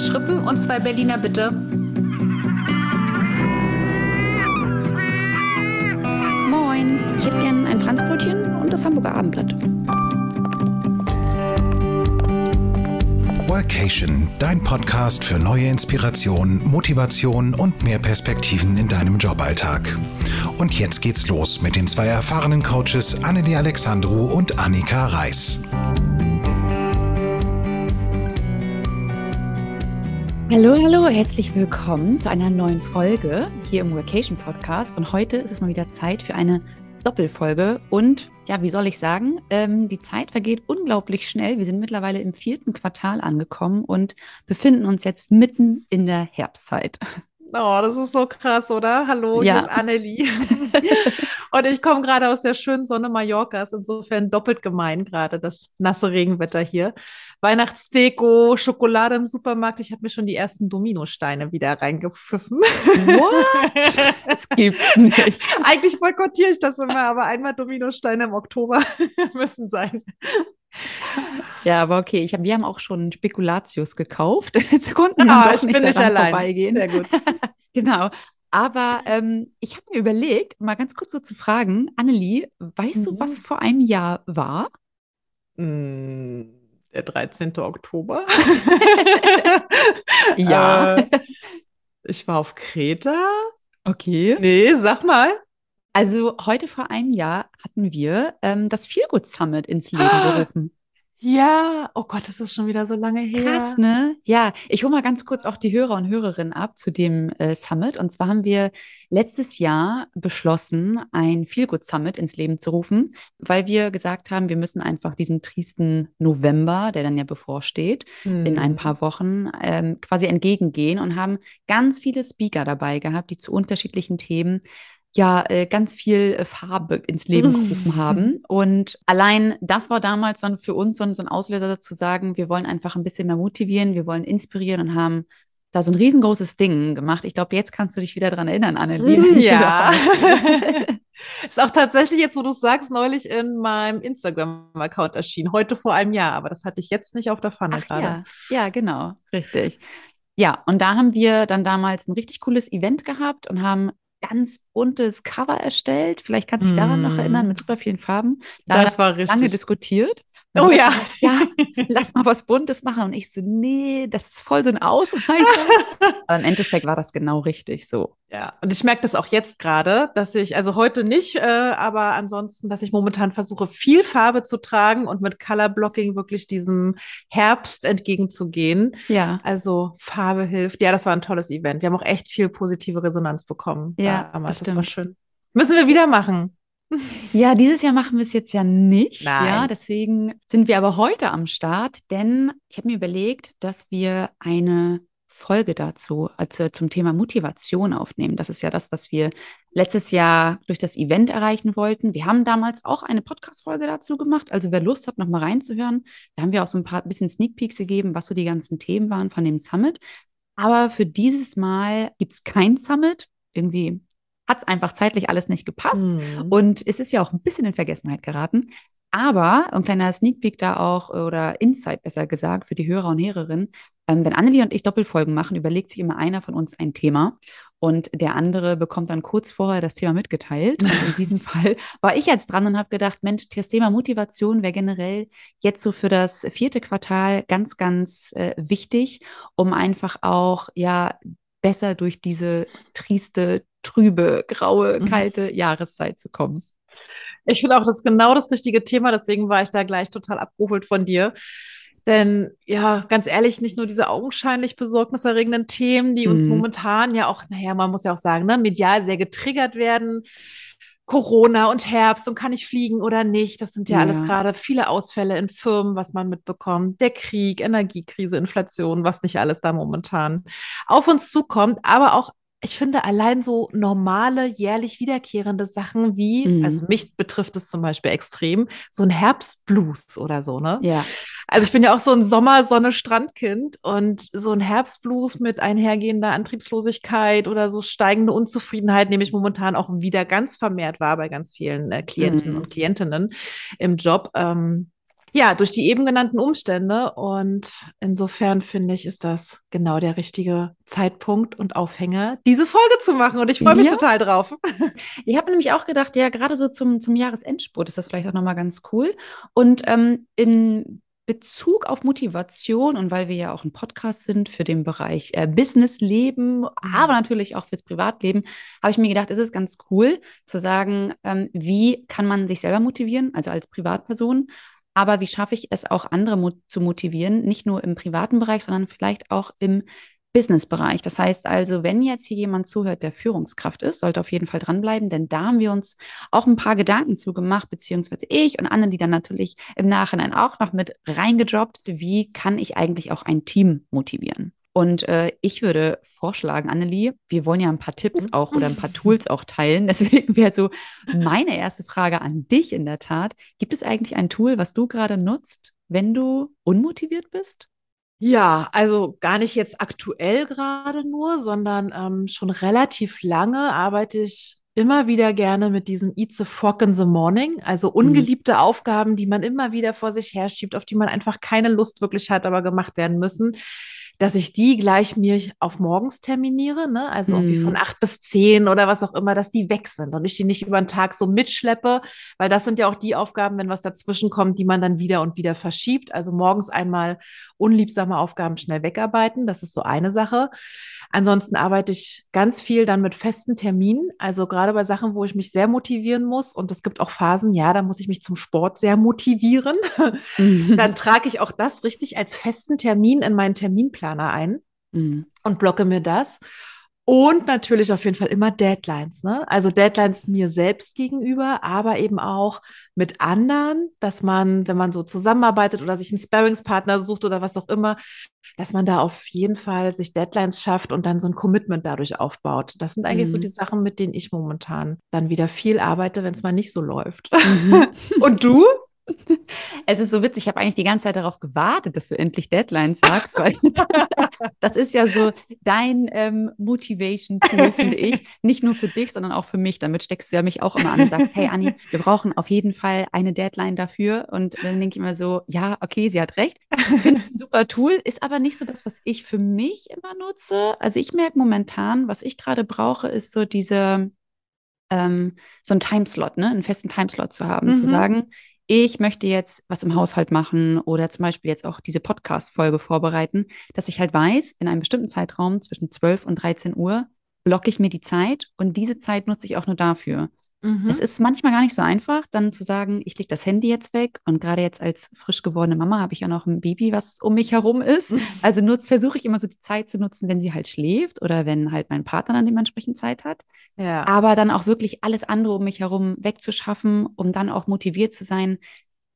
Schrippen und zwei Berliner bitte. Moin, ich hätte gern ein Franzbrötchen und das Hamburger Abendblatt. Workation, dein Podcast für neue Inspiration, Motivation und mehr Perspektiven in deinem Joballtag. Und jetzt geht's los mit den zwei erfahrenen Coaches Annelie Alexandru und Annika Reis. Hallo, hallo, herzlich willkommen zu einer neuen Folge hier im Workation Podcast. Und heute ist es mal wieder Zeit für eine Doppelfolge. Und ja, wie soll ich sagen, ähm, die Zeit vergeht unglaublich schnell. Wir sind mittlerweile im vierten Quartal angekommen und befinden uns jetzt mitten in der Herbstzeit. Oh, das ist so krass, oder? Hallo, Ja. hier ist Annelie. Und ich komme gerade aus der schönen Sonne Mallorcas, insofern doppelt gemein gerade das nasse Regenwetter hier. Weihnachtsdeko, Schokolade im Supermarkt. Ich habe mir schon die ersten Dominosteine wieder reingepfiffen. What? Das gibt's nicht. Eigentlich boykottiere ich das immer, aber einmal Dominosteine im Oktober müssen sein. Ja, aber okay, ich hab, wir haben auch schon Spekulatius gekauft. Jetzt konnten wir Ah, ich nicht bin nicht allein. vorbeigehen. Sehr gut. Genau. Aber ähm, ich habe mir überlegt, mal ganz kurz so zu fragen, Annelie, weißt du, Mhm. was vor einem Jahr war? Mm, Der 13. Oktober. Ja. Äh, ich war auf Kreta. Okay. Nee, sag mal. Also heute vor einem Jahr hatten wir ähm, das Feelgood Summit ins Leben Ah, gerufen. Ja, oh Gott, das ist schon wieder so lange her. Krass, ne? Ja, ich hole mal ganz kurz auch die Hörer und Hörerinnen ab zu dem äh, Summit. Und zwar haben wir letztes Jahr beschlossen, ein Feelgood Summit ins Leben zu rufen, weil wir gesagt haben, wir müssen einfach diesen tristen November, der dann ja bevorsteht, in ein Hm. paar Wochen ähm, quasi entgegengehen und haben ganz viele Speaker dabei gehabt, die zu unterschiedlichen Themen ja äh, ganz viel äh, Farbe ins Leben gerufen haben. Und allein das war damals dann für uns so, ein- so ein Auslöser zu sagen, wir wollen einfach ein bisschen mehr motivieren, wir wollen inspirieren und haben da so ein riesengroßes Ding gemacht. Ich glaube, jetzt kannst du dich wieder dran erinnern, Annelie. ich Ja. Ist auch tatsächlich jetzt, wo du es sagst, neulich in meinem Instagram-Account erschienen. Heute vor einem Jahr, aber das hatte ich jetzt nicht auf der Pfanne Ach gerade. ja, ja, genau, richtig. Ja, und da haben wir dann damals ein richtig cooles Event gehabt und haben ganz buntes Cover erstellt. Vielleicht kannst du dich daran noch erinnern, mit super vielen Farben. Da Das war lange richtig. diskutiert. Oh ja. Ja, lass mal was Buntes machen. Und ich so, nee, das ist voll so ein Ausreißer. Aber im Endeffekt war das genau richtig so. Ja, und ich merke das auch jetzt gerade, dass ich, also heute nicht, äh, aber ansonsten, dass ich momentan versuche, viel Farbe zu tragen und mit Color Blocking wirklich diesem Herbst entgegenzugehen. Ja, Also Farbe hilft. Ja, das war ein tolles Event. Wir haben auch echt viel positive Resonanz bekommen. Ja, damals. das das war stimmt. schön. Müssen wir wieder machen. Ja, dieses Jahr machen wir es jetzt ja nicht. Nein. Ja, deswegen sind wir aber heute am Start, denn ich habe mir überlegt, dass wir eine Folge dazu, also zum Thema Motivation aufnehmen. Das ist ja das, was wir letztes Jahr durch das Event erreichen wollten. Wir haben damals auch eine Podcast-Folge dazu gemacht. Also wer Lust hat, noch mal reinzuhören, da haben wir auch so ein paar bisschen Sneak Peeks gegeben, was so die ganzen Themen waren von dem Summit. Aber für dieses Mal gibt es kein Summit. Irgendwie hat es einfach zeitlich alles nicht gepasst. Hm. Und es ist ja auch ein bisschen in Vergessenheit geraten. Aber ein kleiner Sneak Peek da auch, oder Insight besser gesagt, für die Hörer und Hörerinnen. Ähm, wenn Annelie und ich Doppelfolgen machen, überlegt sich immer einer von uns ein Thema und der andere bekommt dann kurz vorher das Thema mitgeteilt. Und in diesem Fall war ich jetzt dran und habe gedacht, Mensch, das Thema Motivation wäre generell jetzt so für das vierte Quartal ganz, ganz äh, wichtig, um einfach auch, ja, besser durch diese trieste, trübe, graue, Mhm. kalte Jahreszeit zu kommen. Ich finde auch, das ist genau das richtige Thema, deswegen war ich da gleich total abgeholt von dir. Denn ja, ganz ehrlich, nicht nur diese augenscheinlich besorgniserregenden Themen, die uns Mhm. momentan ja auch, naja, man muss ja auch sagen, ne, medial sehr getriggert werden. Corona und Herbst und kann ich fliegen oder nicht? Das sind ja, alles Ja. gerade viele Ausfälle in Firmen, was man mitbekommt. Der Krieg, Energiekrise, Inflation, was nicht alles da momentan auf uns zukommt, aber auch ich finde allein so normale, jährlich wiederkehrende Sachen wie, Mhm. also mich betrifft es zum Beispiel extrem, so ein Herbstblues oder so, ne? Ja. Also ich bin ja auch so ein Sommer-Sonne-Strandkind und so ein Herbstblues mit einhergehender Antriebslosigkeit oder so steigende Unzufriedenheit nehme ich momentan auch wieder ganz vermehrt wahr bei ganz vielen äh, Klienten Mhm. und Klientinnen im Job. Ähm, Ja, durch die eben genannten Umstände. Und insofern finde ich, ist das genau der richtige Zeitpunkt und Aufhänger, diese Folge zu machen. Und ich freue mich Ja. total drauf. Ich habe nämlich auch gedacht, ja, gerade so zum, zum Jahresendspurt ist das vielleicht auch nochmal ganz cool. Und ähm, in Bezug auf Motivation und weil wir ja auch ein Podcast sind für den Bereich äh, Businessleben, aber natürlich auch fürs Privatleben, habe ich mir gedacht, ist es ganz cool zu sagen, ähm, wie kann man sich selber motivieren, also als Privatperson, aber wie schaffe ich es auch andere mo zu motivieren, nicht nur im privaten Bereich, sondern vielleicht auch im Businessbereich. Das heißt also, wenn jetzt hier jemand zuhört, der Führungskraft ist, sollte auf jeden Fall dranbleiben, denn da haben wir uns auch ein paar Gedanken zu gemacht, beziehungsweise ich und Anne, die dann natürlich im Nachhinein auch noch mit reingedroppt, wie kann ich eigentlich auch ein Team motivieren? Und äh, ich würde vorschlagen, Annelie, wir wollen ja ein paar Tipps auch oder ein paar Tools auch teilen. Deswegen wäre so meine erste Frage an dich in der Tat. Gibt es eigentlich ein Tool, was du gerade nutzt, wenn du unmotiviert bist? Ja, also gar nicht jetzt aktuell gerade nur, sondern ähm, schon relativ lange arbeite ich immer wieder gerne mit diesem Eat the Frog in the Morning, also ungeliebte Aufgaben, die man immer wieder vor sich herschiebt, auf die man einfach keine Lust wirklich hat, aber gemacht werden müssen, dass ich die gleich mir auf morgens terminiere, ne? Also irgendwie Mhm. von acht bis zehn oder was auch immer, dass die weg sind und ich die nicht über den Tag so mitschleppe, weil das sind ja auch die Aufgaben, wenn was dazwischen kommt, die man dann wieder und wieder verschiebt. Also morgens einmal unliebsame Aufgaben schnell wegarbeiten. Das ist so eine Sache. Ansonsten arbeite ich ganz viel dann mit festen Terminen. Also gerade bei Sachen, wo ich mich sehr motivieren muss. Und es gibt auch Phasen, ja, da muss ich mich zum Sport sehr motivieren. Dann trage ich auch das richtig als festen Termin in meinen Terminplaner ein Mhm. und blocke mir das. Und natürlich auf jeden Fall immer Deadlines, ne? Also Deadlines mir selbst gegenüber, aber eben auch mit anderen, dass man, wenn man so zusammenarbeitet oder sich einen Sparringspartner sucht oder was auch immer, dass man da auf jeden Fall sich Deadlines schafft und dann so ein Commitment dadurch aufbaut. Das sind eigentlich so Mhm. die Sachen, mit denen ich momentan dann wieder viel arbeite, wenn es mal nicht so läuft. Mhm. Und du? Es ist so witzig, ich habe eigentlich die ganze Zeit darauf gewartet, dass du endlich Deadlines sagst, weil das ist ja so dein ähm, Motivation-Tool, finde ich. Nicht nur für dich, sondern auch für mich. Damit steckst du ja mich auch immer an und sagst, hey Anni, wir brauchen auf jeden Fall eine Deadline dafür. Und dann denke ich immer so, ja, okay, sie hat recht. Finde ich ein super Tool, ist aber nicht so das, was ich für mich immer nutze. Also ich merke momentan, was ich gerade brauche, ist so diese, ähm, so ein Timeslot, ne, einen festen Timeslot zu haben, zu Mhm. sagen, ich möchte jetzt was im Haushalt machen oder zum Beispiel jetzt auch diese Podcast-Folge vorbereiten, dass ich halt weiß, in einem bestimmten Zeitraum zwischen 12 und 13 Uhr blocke ich mir die Zeit und diese Zeit nutze ich auch nur dafür. Mhm. Es ist manchmal gar nicht so einfach, dann zu sagen, ich lege das Handy jetzt weg und gerade jetzt als frisch gewordene Mama habe ich ja noch ein Baby, was um mich herum ist. Also versuche ich immer so die Zeit zu nutzen, wenn sie halt schläft oder wenn halt mein Partner dann dementsprechend Zeit hat Ja. aber dann auch wirklich alles andere um mich herum wegzuschaffen, um dann auch motiviert zu sein,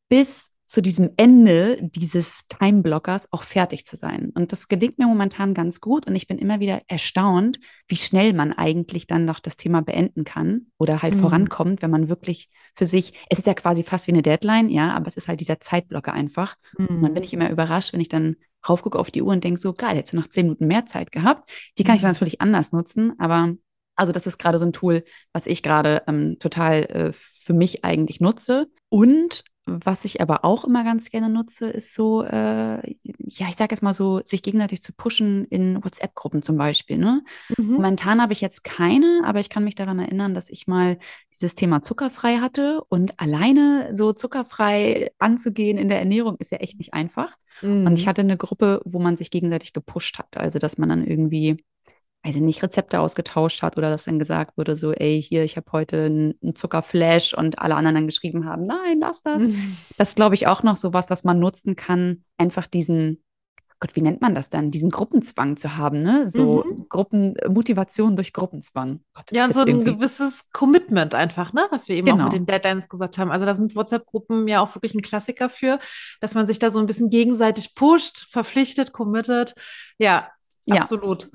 bis zu diesem Ende dieses Timeblockers auch fertig zu sein. Und das gelingt mir momentan ganz gut und ich bin immer wieder erstaunt, wie schnell man eigentlich dann noch das Thema beenden kann oder halt Mhm. vorankommt, wenn man wirklich für sich, es ist ja quasi fast wie eine Deadline, ja, aber es ist halt dieser Zeitblocker einfach. Und dann bin Mhm. ich immer überrascht, wenn ich dann raufgucke auf die Uhr und denke so, geil, du noch zehn Minuten mehr Zeit gehabt. Die kann ich dann natürlich anders nutzen, aber also das ist gerade so ein Tool, was ich gerade ähm, total äh, für mich eigentlich nutze. Und was ich aber auch immer ganz gerne nutze, ist so, äh, ja, ich sage jetzt mal so, sich gegenseitig zu pushen in WhatsApp-Gruppen zum Beispiel. Ne? Mhm. Momentan habe ich jetzt keine, aber ich kann mich daran erinnern, dass ich mal dieses Thema zuckerfrei hatte und alleine so zuckerfrei anzugehen in der Ernährung ist ja echt nicht einfach. Und ich Mhm. hatte eine Gruppe, wo man sich gegenseitig gepusht hat. Also, dass man dann irgendwie, weiß ich nicht, Rezepte ausgetauscht hat oder dass dann gesagt wurde, so, ey, hier, ich habe heute einen, Zuckerflash und alle anderen dann geschrieben haben, nein, lass das. Mhm. Das ist, glaube ich, auch noch so was, was man nutzen kann, einfach diesen, Gott, wie nennt man das dann? Diesen Gruppenzwang zu haben, ne? So Gruppen, Motivation durch Gruppenzwang. Gott, Ja, so ein irgendwie- gewisses Commitment einfach, ne? Was wir eben auch Genau. mit den Deadlines gesagt haben. Also da sind WhatsApp-Gruppen ja auch wirklich ein Klassiker für, dass man sich da so ein bisschen gegenseitig pusht, verpflichtet, committet. Ja, Ja. absolut.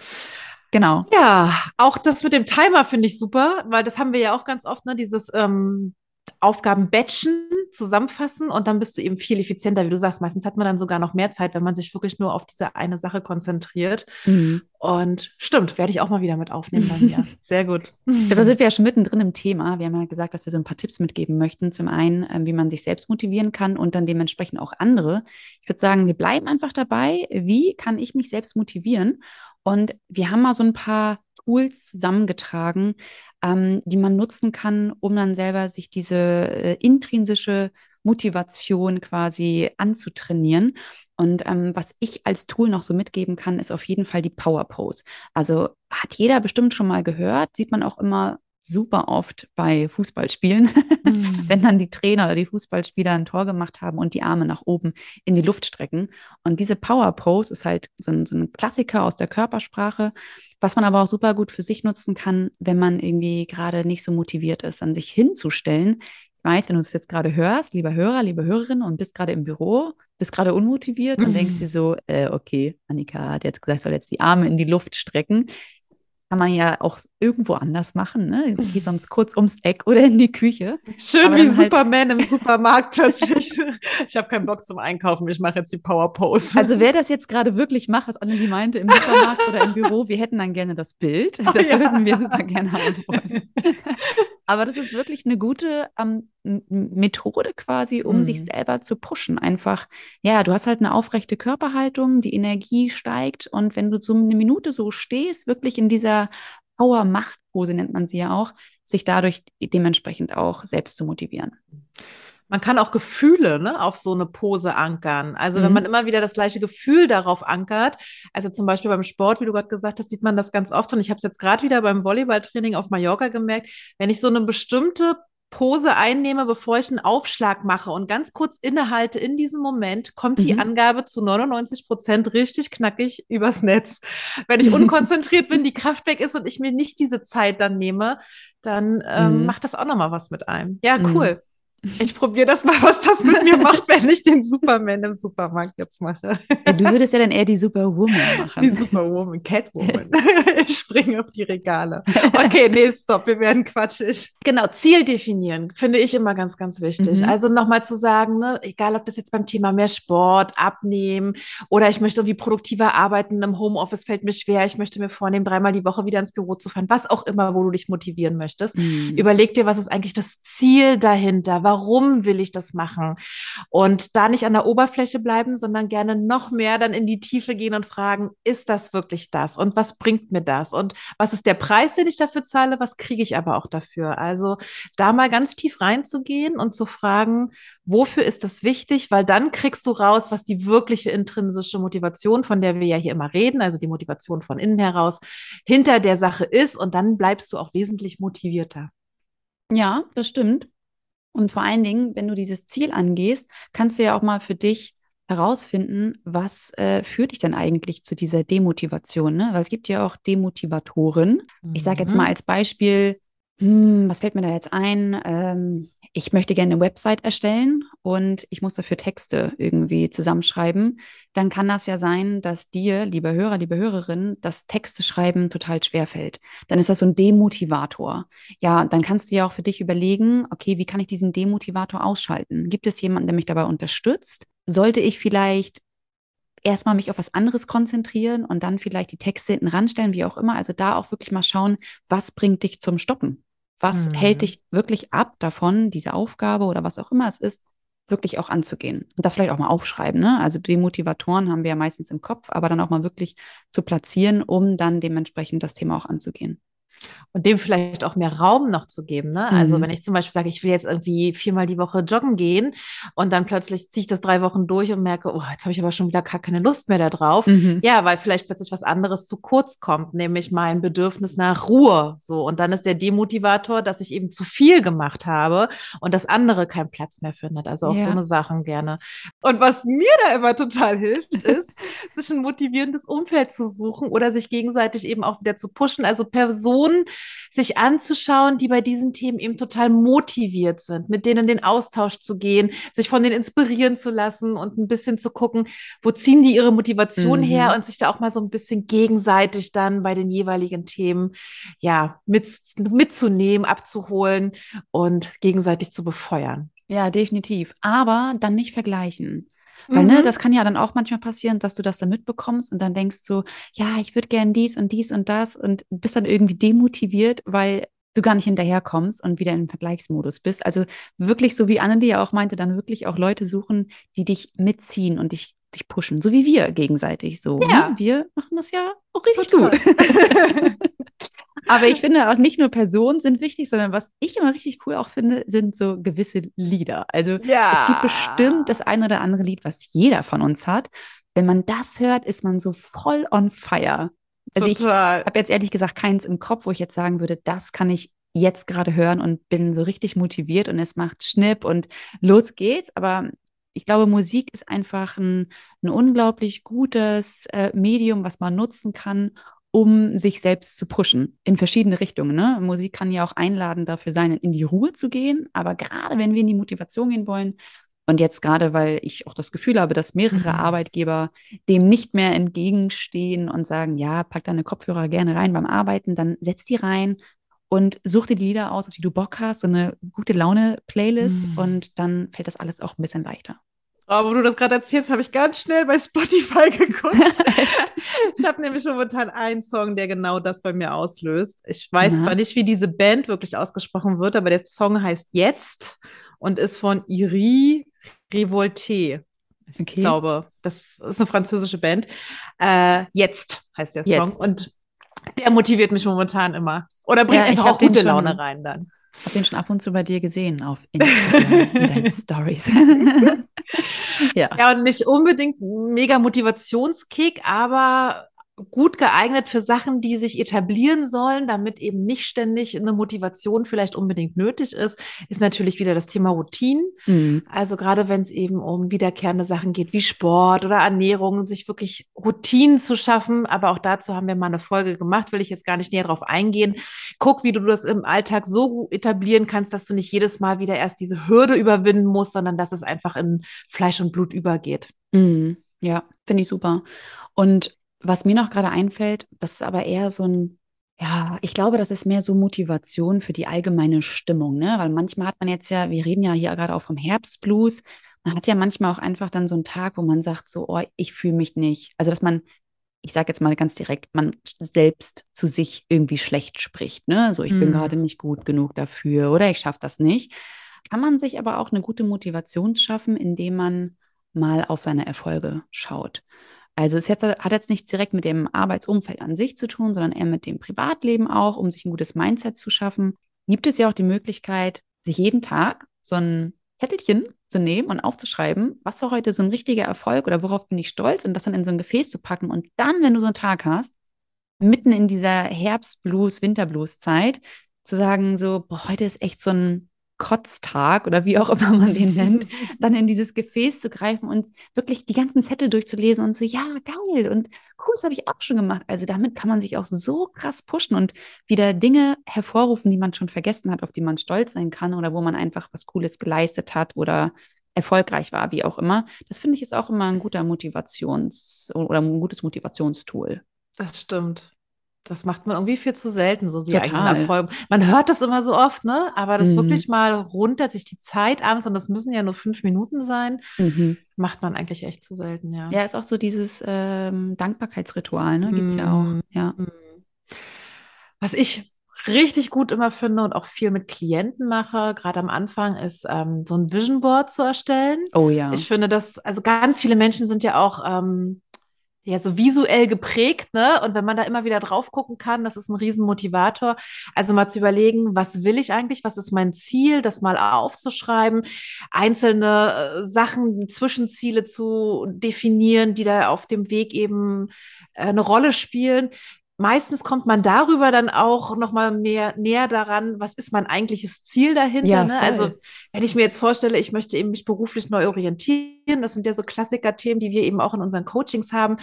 Genau. Ja, auch das mit dem Timer finde ich super, weil das haben wir ja auch ganz oft, ne? Dieses ähm, Aufgaben batchen, zusammenfassen und dann bist du eben viel effizienter, wie du sagst. Meistens hat man dann sogar noch mehr Zeit, wenn man sich wirklich nur auf diese eine Sache konzentriert. Mhm. Und stimmt, werde ich auch mal wieder mit aufnehmen bei mir. Sehr gut. Da sind wir ja schon mittendrin im Thema. Wir haben ja gesagt, dass wir so ein paar Tipps mitgeben möchten. Zum einen, ähm, wie man sich selbst motivieren kann und dann dementsprechend auch andere. Ich würde sagen, wir bleiben einfach dabei. Wie kann ich mich selbst motivieren? Und wir haben mal so ein paar Tools zusammengetragen, ähm, die man nutzen kann, um dann selber sich diese äh, intrinsische Motivation quasi anzutrainieren. Und ähm, was ich als Tool noch so mitgeben kann, ist auf jeden Fall die Power Pose. Also hat jeder bestimmt schon mal gehört, sieht man auch immer super oft bei Fußballspielen, mhm. wenn dann die Trainer oder die Fußballspieler ein Tor gemacht haben und die Arme nach oben in die Luft strecken. Und diese Power Pose ist halt so ein, so ein Klassiker aus der Körpersprache, was man aber auch super gut für sich nutzen kann, wenn man irgendwie gerade nicht so motiviert ist, an sich hinzustellen. Ich weiß, wenn du es jetzt gerade hörst, lieber Hörer, liebe Hörerin, und bist gerade im Büro, bist gerade unmotiviert und denkst dir so, äh, okay, Annika hat jetzt gesagt, ich soll jetzt die Arme in die Luft strecken kann man ja auch irgendwo anders machen. Ne? Geh sonst kurz ums Eck oder in die Küche. Schön Aber wie halt Superman im Supermarkt plötzlich. ich habe keinen Bock zum Einkaufen, ich mache jetzt die Power Pose. Also wer das jetzt gerade wirklich macht, was Annelie meinte, im Supermarkt oder im Büro, wir hätten dann gerne das Bild. Das oh, ja. würden wir super gerne haben wollen. Aber das ist wirklich eine gute ähm, Methode quasi, um mhm. sich selber zu pushen. Einfach, ja, du hast halt eine aufrechte Körperhaltung, die Energie steigt und wenn du so eine Minute so stehst, wirklich in dieser Power-Macht-Pose nennt man sie ja auch, sich dadurch dementsprechend auch selbst zu motivieren. Man kann auch Gefühle ne, auf so eine Pose ankern. Also mhm. wenn man immer wieder das gleiche Gefühl darauf ankert, also zum Beispiel beim Sport, wie du gerade gesagt hast, sieht man das ganz oft. Und ich habe es jetzt gerade wieder beim Volleyballtraining auf Mallorca gemerkt, wenn ich so eine bestimmte Pose einnehme, bevor ich einen Aufschlag mache und ganz kurz innehalte in diesem Moment, kommt die mhm. Angabe zu 99 Prozent richtig knackig übers Netz. Wenn ich unkonzentriert bin, die Kraft weg ist und ich mir nicht diese Zeit dann nehme, dann ähm, mhm. macht das auch nochmal was mit einem. Ja, mhm. cool. Ich probiere das mal, was das mit mir macht, wenn ich den Superman im Supermarkt jetzt mache. Ja, du würdest ja dann eher die Superwoman machen. Die Superwoman, Catwoman. ich springe auf die Regale. Okay, nee, stopp, wir werden quatschig. Genau, Ziel definieren, finde ich immer ganz, ganz wichtig. Mhm. Also nochmal zu sagen, ne, egal ob das jetzt beim Thema mehr Sport, Abnehmen oder ich möchte irgendwie produktiver arbeiten, im Homeoffice fällt mir schwer, ich möchte mir vornehmen, dreimal die Woche wieder ins Büro zu fahren, was auch immer, wo du dich motivieren möchtest. Mhm. Überleg dir, was ist eigentlich das Ziel dahinter? warum will ich das machen? Und da nicht an der Oberfläche bleiben, sondern gerne noch mehr dann in die Tiefe gehen und fragen, ist das wirklich das? Und was bringt mir das? Und was ist der Preis, den ich dafür zahle? Was kriege ich aber auch dafür? Also da mal ganz tief reinzugehen und zu fragen, wofür ist das wichtig? Weil dann kriegst du raus, was die wirkliche intrinsische Motivation, von der wir ja hier immer reden, also die Motivation von innen heraus, hinter der Sache ist. Und dann bleibst du auch wesentlich motivierter. Ja, das stimmt. Und vor allen Dingen, wenn du dieses Ziel angehst, kannst du ja auch mal für dich herausfinden, was äh, führt dich denn eigentlich zu dieser Demotivation? Ne? Weil es gibt ja auch Demotivatoren. Mhm. Ich sage jetzt mal als Beispiel, hm, was fällt mir da jetzt ein? Ähm, ich möchte gerne eine Website erstellen und ich muss dafür Texte irgendwie zusammenschreiben, dann kann das ja sein, dass dir, lieber Hörer, liebe Hörerin, das Texte schreiben total schwer fällt. Dann ist das so ein Demotivator. Ja, dann kannst du ja auch für dich überlegen, okay, wie kann ich diesen Demotivator ausschalten? Gibt es jemanden, der mich dabei unterstützt? Sollte ich vielleicht erstmal mich auf was anderes konzentrieren und dann vielleicht die Texte hinten ranstellen, wie auch immer. Also da auch wirklich mal schauen, was bringt dich zum Stoppen? Was mhm. hält dich wirklich ab davon, diese Aufgabe oder was auch immer es ist, wirklich auch anzugehen? Und das vielleicht auch mal aufschreiben. Ne? Also die Motivatoren haben wir ja meistens im Kopf, aber dann auch mal wirklich zu platzieren, um dann dementsprechend das Thema auch anzugehen und dem vielleicht auch mehr Raum noch zu geben. Ne? Also mhm. Also wenn ich zum Beispiel sage, ich will jetzt irgendwie viermal die Woche joggen gehen und dann plötzlich ziehe ich das drei Wochen durch und merke, oh, jetzt habe ich aber schon wieder gar keine Lust mehr darauf. Mhm. Ja, weil vielleicht plötzlich was anderes zu kurz kommt, nämlich mein Bedürfnis nach Ruhe. So und dann ist der Demotivator, dass ich eben zu viel gemacht habe und das andere keinen Platz mehr findet. Also auch ja. so eine Sachen gerne. Und was mir da immer total hilft, ist, sich ein motivierendes Umfeld zu suchen oder sich gegenseitig eben auch wieder zu pushen. Also Personen Personen sich anzuschauen, die bei diesen Themen eben total motiviert sind, mit denen in den Austausch zu gehen, sich von denen inspirieren zu lassen und ein bisschen zu gucken, wo ziehen die ihre Motivation mhm. her und sich da auch mal so ein bisschen gegenseitig dann bei den jeweiligen Themen ja mit, mitzunehmen, abzuholen und gegenseitig zu befeuern. Ja, definitiv. Aber dann nicht vergleichen. Weil, ne, mhm. ne, das kann ja dann auch manchmal passieren, dass du das dann mitbekommst und dann denkst du, ja, ich würde gern dies und dies und das und bist dann irgendwie demotiviert, weil du gar nicht hinterherkommst und wieder im Vergleichsmodus bist. Also wirklich, so wie Annelie ja auch meinte, dann wirklich auch Leute suchen, die dich mitziehen und dich, dich pushen, so wie wir gegenseitig so. Ne? Ja. Ne? Wir machen das ja auch richtig Total. gut. Aber ich finde auch nicht nur Personen sind wichtig, sondern was ich immer richtig cool auch finde, sind so gewisse Lieder. Also ja. es gibt bestimmt das ein oder andere Lied, was jeder von uns hat. Wenn man das hört, ist man so voll on fire. Also Total. ich habe jetzt ehrlich gesagt keins im Kopf, wo ich jetzt sagen würde, das kann ich jetzt gerade hören und bin so richtig motiviert und es macht Schnipp und los geht's. Aber ich glaube, Musik ist einfach ein, ein unglaublich gutes äh, Medium, was man nutzen kann, um sich selbst zu pushen in verschiedene Richtungen. Ne? Musik kann ja auch einladen dafür sein, in die Ruhe zu gehen. Aber gerade wenn wir in die Motivation gehen wollen, und jetzt gerade, weil ich auch das Gefühl habe, dass mehrere mhm. Arbeitgeber dem nicht mehr entgegenstehen und sagen, ja, pack deine Kopfhörer gerne rein beim Arbeiten, dann setz die rein und such dir die Lieder aus, auf die du Bock hast, so eine gute Laune-Playlist mhm. und dann fällt das alles auch ein bisschen leichter. Oh, wo du das gerade erzählst, habe ich ganz schnell bei Spotify geguckt. ich habe nämlich momentan einen Song, der genau das bei mir auslöst. Ich weiß Na. zwar nicht, wie diese Band wirklich ausgesprochen wird, aber der Song heißt Jetzt und ist von Iri Revolte. Ich okay. glaube, das ist eine französische Band. Äh, Jetzt heißt der Song. Jetzt. Und der motiviert mich momentan immer. Oder bringt ja, einfach auch gute Laune rein dann. Ich habe den schon ab und zu bei dir gesehen auf Instagram in deinen Stories. ja. ja, und nicht unbedingt mega Motivationskick, aber gut geeignet für Sachen, die sich etablieren sollen, damit eben nicht ständig eine Motivation vielleicht unbedingt nötig ist, ist natürlich wieder das Thema Routinen. Mhm. Also gerade wenn es eben um wiederkehrende Sachen geht, wie Sport oder Ernährung, sich wirklich Routinen zu schaffen. Aber auch dazu haben wir mal eine Folge gemacht, will ich jetzt gar nicht näher drauf eingehen. Guck, wie du das im Alltag so etablieren kannst, dass du nicht jedes Mal wieder erst diese Hürde überwinden musst, sondern dass es einfach in Fleisch und Blut übergeht. Mhm. Ja, finde ich super. Und was mir noch gerade einfällt, das ist aber eher so ein, ja, ich glaube, das ist mehr so Motivation für die allgemeine Stimmung, ne? Weil manchmal hat man jetzt ja, wir reden ja hier gerade auch vom Herbstblues, man hat ja manchmal auch einfach dann so einen Tag, wo man sagt, so, oh, ich fühle mich nicht. Also, dass man, ich sage jetzt mal ganz direkt, man selbst zu sich irgendwie schlecht spricht, ne? So, ich mhm. bin gerade nicht gut genug dafür oder ich schaffe das nicht. Kann man sich aber auch eine gute Motivation schaffen, indem man mal auf seine Erfolge schaut. Also es jetzt, hat jetzt nichts direkt mit dem Arbeitsumfeld an sich zu tun, sondern eher mit dem Privatleben auch, um sich ein gutes Mindset zu schaffen. Gibt es ja auch die Möglichkeit, sich jeden Tag so ein Zettelchen zu nehmen und aufzuschreiben, was war heute so ein richtiger Erfolg oder worauf bin ich stolz und das dann in so ein Gefäß zu packen und dann, wenn du so einen Tag hast, mitten in dieser Herbstblues, Winterblues-Zeit, zu sagen, so, boah, heute ist echt so ein Kotztag oder wie auch immer man den nennt, dann in dieses Gefäß zu greifen und wirklich die ganzen Zettel durchzulesen und so, ja, geil und cool, das habe ich auch schon gemacht. Also damit kann man sich auch so krass pushen und wieder Dinge hervorrufen, die man schon vergessen hat, auf die man stolz sein kann oder wo man einfach was Cooles geleistet hat oder erfolgreich war, wie auch immer. Das finde ich ist auch immer ein guter Motivations- oder ein gutes Motivationstool. Das stimmt. Das macht man irgendwie viel zu selten, so die Total. eigenen Erfolge. Man hört das immer so oft, ne? Aber das mhm. wirklich mal runter, sich die Zeit abends, und das müssen ja nur fünf Minuten sein, mhm. macht man eigentlich echt zu selten, ja. Ja, ist auch so dieses ähm, Dankbarkeitsritual, ne? Gibt es mhm. ja auch, mhm. ja. Was ich richtig gut immer finde und auch viel mit Klienten mache, gerade am Anfang, ist ähm, so ein Vision Board zu erstellen. Oh ja. Ich finde, dass, also ganz viele Menschen sind ja auch ähm, ja so visuell geprägt, ne? Und wenn man da immer wieder drauf gucken kann, das ist ein Riesenmotivator. Also mal zu überlegen, was will ich eigentlich, was ist mein Ziel, das mal aufzuschreiben, einzelne äh, Sachen, Zwischenziele zu definieren, die da auf dem Weg eben äh, eine Rolle spielen meistens kommt man darüber dann auch noch mal mehr näher daran, was ist mein eigentliches Ziel dahinter. Ja, ne? Also wenn ich mir jetzt vorstelle, ich möchte eben mich beruflich neu orientieren, das sind ja so Klassiker-Themen, die wir eben auch in unseren Coachings haben.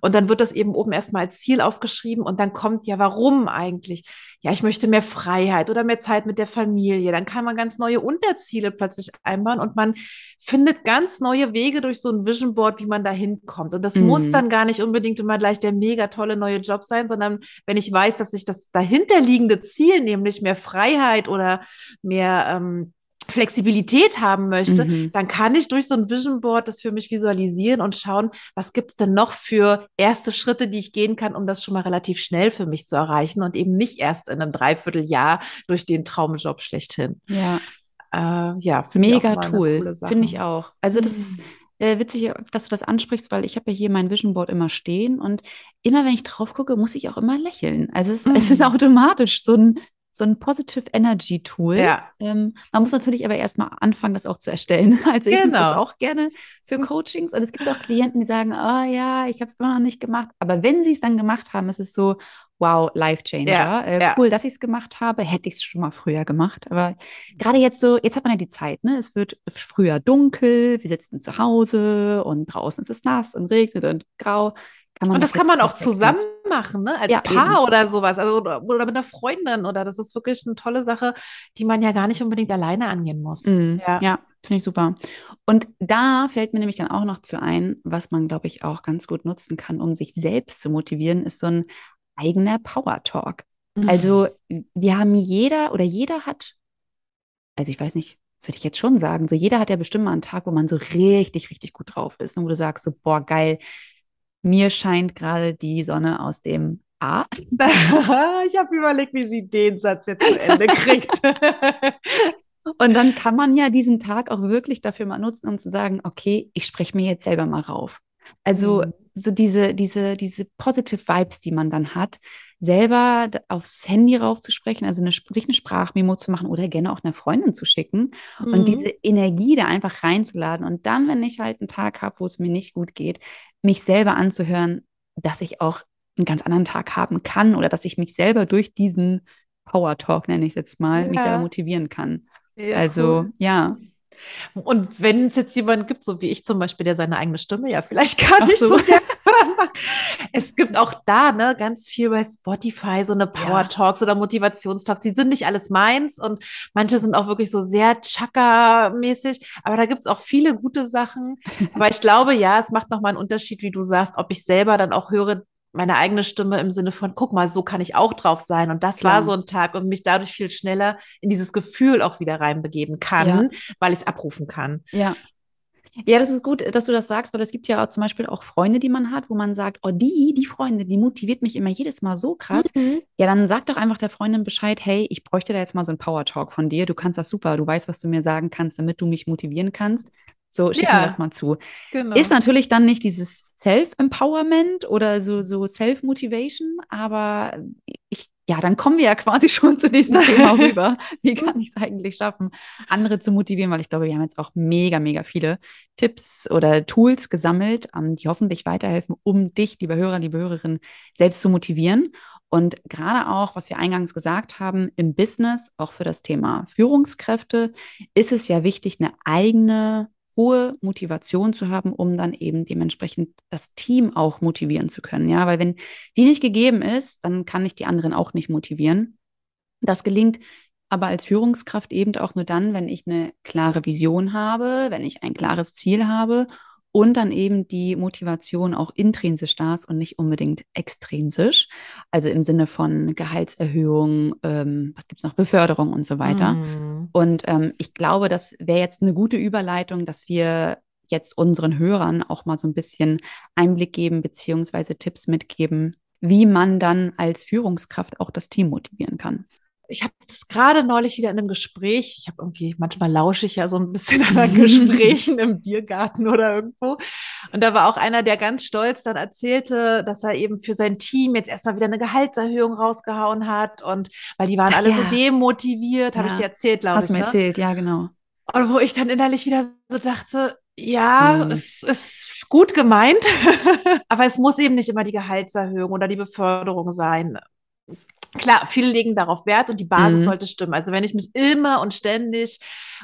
Und dann wird das eben oben erstmal als Ziel aufgeschrieben und dann kommt ja, warum eigentlich? Ja, ich möchte mehr Freiheit oder mehr Zeit mit der Familie. Dann kann man ganz neue Unterziele plötzlich einbauen und man findet ganz neue Wege durch so ein Vision Board, wie man da hinkommt. Und das mhm. muss dann gar nicht unbedingt immer gleich der mega tolle neue Job sein, sondern wenn ich weiß, dass ich das dahinterliegende Ziel, nämlich mehr Freiheit oder mehr ähm, Flexibilität haben möchte, mhm. dann kann ich durch so ein Vision Board das für mich visualisieren und schauen, was gibt es denn noch für erste Schritte, die ich gehen kann, um das schon mal relativ schnell für mich zu erreichen und eben nicht erst in einem Dreivierteljahr durch den Traumjob schlechthin. Ja. Äh, ja, mega tool, finde ich auch. Also das mhm. ist äh, witzig, dass du das ansprichst, weil ich habe ja hier mein Vision Board immer stehen und immer wenn ich drauf gucke, muss ich auch immer lächeln. Also es, mhm. es ist automatisch so ein so ein Positive Energy Tool. Ja. Ähm, man muss natürlich aber erstmal anfangen, das auch zu erstellen. Also ich genau. das auch gerne für Coachings. Und es gibt auch Klienten, die sagen, oh ja, ich habe es immer noch nicht gemacht. Aber wenn sie es dann gemacht haben, ist es so, wow, Life Changer. Ja, äh, ja. Cool, dass ich es gemacht habe. Hätte ich es schon mal früher gemacht. Aber gerade jetzt so, jetzt hat man ja die Zeit, ne? Es wird früher dunkel, wir sitzen zu Hause und draußen ist es nass und regnet und grau und das kann man auch zusammen machen, ne? als ja, Paar eben. oder sowas, also oder, oder, mit einer Freundin oder das ist wirklich eine tolle Sache, die man ja gar nicht unbedingt alleine angehen muss. Mhm. Ja, ja finde ich super. Und da fällt mir nämlich dann auch noch zu ein, was man, glaube ich, auch ganz gut nutzen kann, um sich selbst zu motivieren, ist so ein eigener Power Talk. Mhm. Also wir haben jeder oder jeder hat, also ich weiß nicht, würde ich jetzt schon sagen, so jeder hat ja bestimmt mal einen Tag, wo man so richtig, richtig gut drauf ist, und wo du sagst so, boah, geil, mir scheint gerade die Sonne aus dem A. ich habe überlegt, wie sie den Satz jetzt zu Ende kriegt. Und dann kann man ja diesen Tag auch wirklich dafür mal nutzen, um zu sagen, okay, ich spreche mir jetzt selber mal rauf. Also mhm. so diese, diese, diese positive Vibes, die man dann hat, selber aufs Handy raufzusprechen, also eine, sich eine Sprachmemo zu machen oder gerne auch einer Freundin zu schicken mhm. und diese Energie da einfach reinzuladen. Und dann, wenn ich halt einen Tag habe, wo es mir nicht gut geht, mich selber anzuhören, dass ich auch einen ganz anderen Tag haben kann oder dass ich mich selber durch diesen Power Talk, nenne ich es jetzt mal, ja. mich selber motivieren kann. Ja, also, cool. ja. Und wenn es jetzt jemanden gibt, so wie ich zum Beispiel, der seine eigene Stimme ja vielleicht gar nicht so, so es gibt auch da ne, ganz viel bei Spotify, so eine Power Talks ja. oder Motivationstalks. Die sind nicht alles meins und manche sind auch wirklich so sehr Chaka-mäßig. Aber da gibt es auch viele gute Sachen. Aber ich glaube, ja, es macht nochmal einen Unterschied, wie du sagst, ob ich selber dann auch höre, meine eigene Stimme im Sinne von, guck mal, so kann ich auch drauf sein. Und das Klar. war so ein Tag und mich dadurch viel schneller in dieses Gefühl auch wieder reinbegeben kann, ja. weil ich es abrufen kann. Ja. Ja, das ist gut, dass du das sagst, weil es gibt ja auch zum Beispiel auch Freunde, die man hat, wo man sagt, oh, die, die Freunde, die motiviert mich immer jedes Mal so krass. Mhm. Ja, dann sag doch einfach der Freundin Bescheid, hey, ich bräuchte da jetzt mal so einen Power Talk von dir. Du kannst das super, du weißt, was du mir sagen kannst, damit du mich motivieren kannst. So, schick ja, mir das mal zu. Genau. Ist natürlich dann nicht dieses Self-Empowerment oder so, so Self-Motivation, aber ich, ja, dann kommen wir ja quasi schon zu diesem Thema rüber. Wie kann ich es eigentlich schaffen, andere zu motivieren? Weil ich glaube, wir haben jetzt auch mega, mega viele Tipps oder Tools gesammelt, ähm, die hoffentlich weiterhelfen, um dich, liebe Hörer, liebe Hörerinnen, selbst zu motivieren. Und gerade auch, was wir eingangs gesagt haben, im Business, auch für das Thema Führungskräfte, ist es ja wichtig, eine eigene hohe Motivation zu haben, um dann eben dementsprechend das Team auch motivieren zu können. Ja, weil wenn die nicht gegeben ist, dann kann ich die anderen auch nicht motivieren. Das gelingt aber als Führungskraft eben auch nur dann, wenn ich eine klare Vision habe, wenn ich ein klares Ziel habe und dann eben die Motivation auch intrinsisch da ist und nicht unbedingt extrinsisch. Also im Sinne von Gehaltserhöhung, ähm, was gibt es noch, Beförderung und so weiter. Mm. Und ähm, ich glaube, das wäre jetzt eine gute Überleitung, dass wir jetzt unseren Hörern auch mal so ein bisschen Einblick geben, beziehungsweise Tipps mitgeben, wie man dann als Führungskraft auch das Team motivieren kann ich habe das gerade neulich wieder in einem Gespräch, ich habe irgendwie, manchmal lausche ich ja so ein bisschen an Gesprächen im Biergarten oder irgendwo. Und da war auch einer, der ganz stolz dann erzählte, dass er eben für sein Team jetzt erstmal wieder eine Gehaltserhöhung rausgehauen hat. Und weil die waren Ach, alle ja. so demotiviert, ja. habe ich dir erzählt, glaube ich. Hast du mir ne? erzählt, ja, genau. Und wo ich dann innerlich wieder so dachte, ja, hm. es ist gut gemeint, aber es muss eben nicht immer die Gehaltserhöhung oder die Beförderung sein Klar, viele legen darauf Wert und die Basis Mhm. sollte stimmen. Also wenn ich mich immer und ständig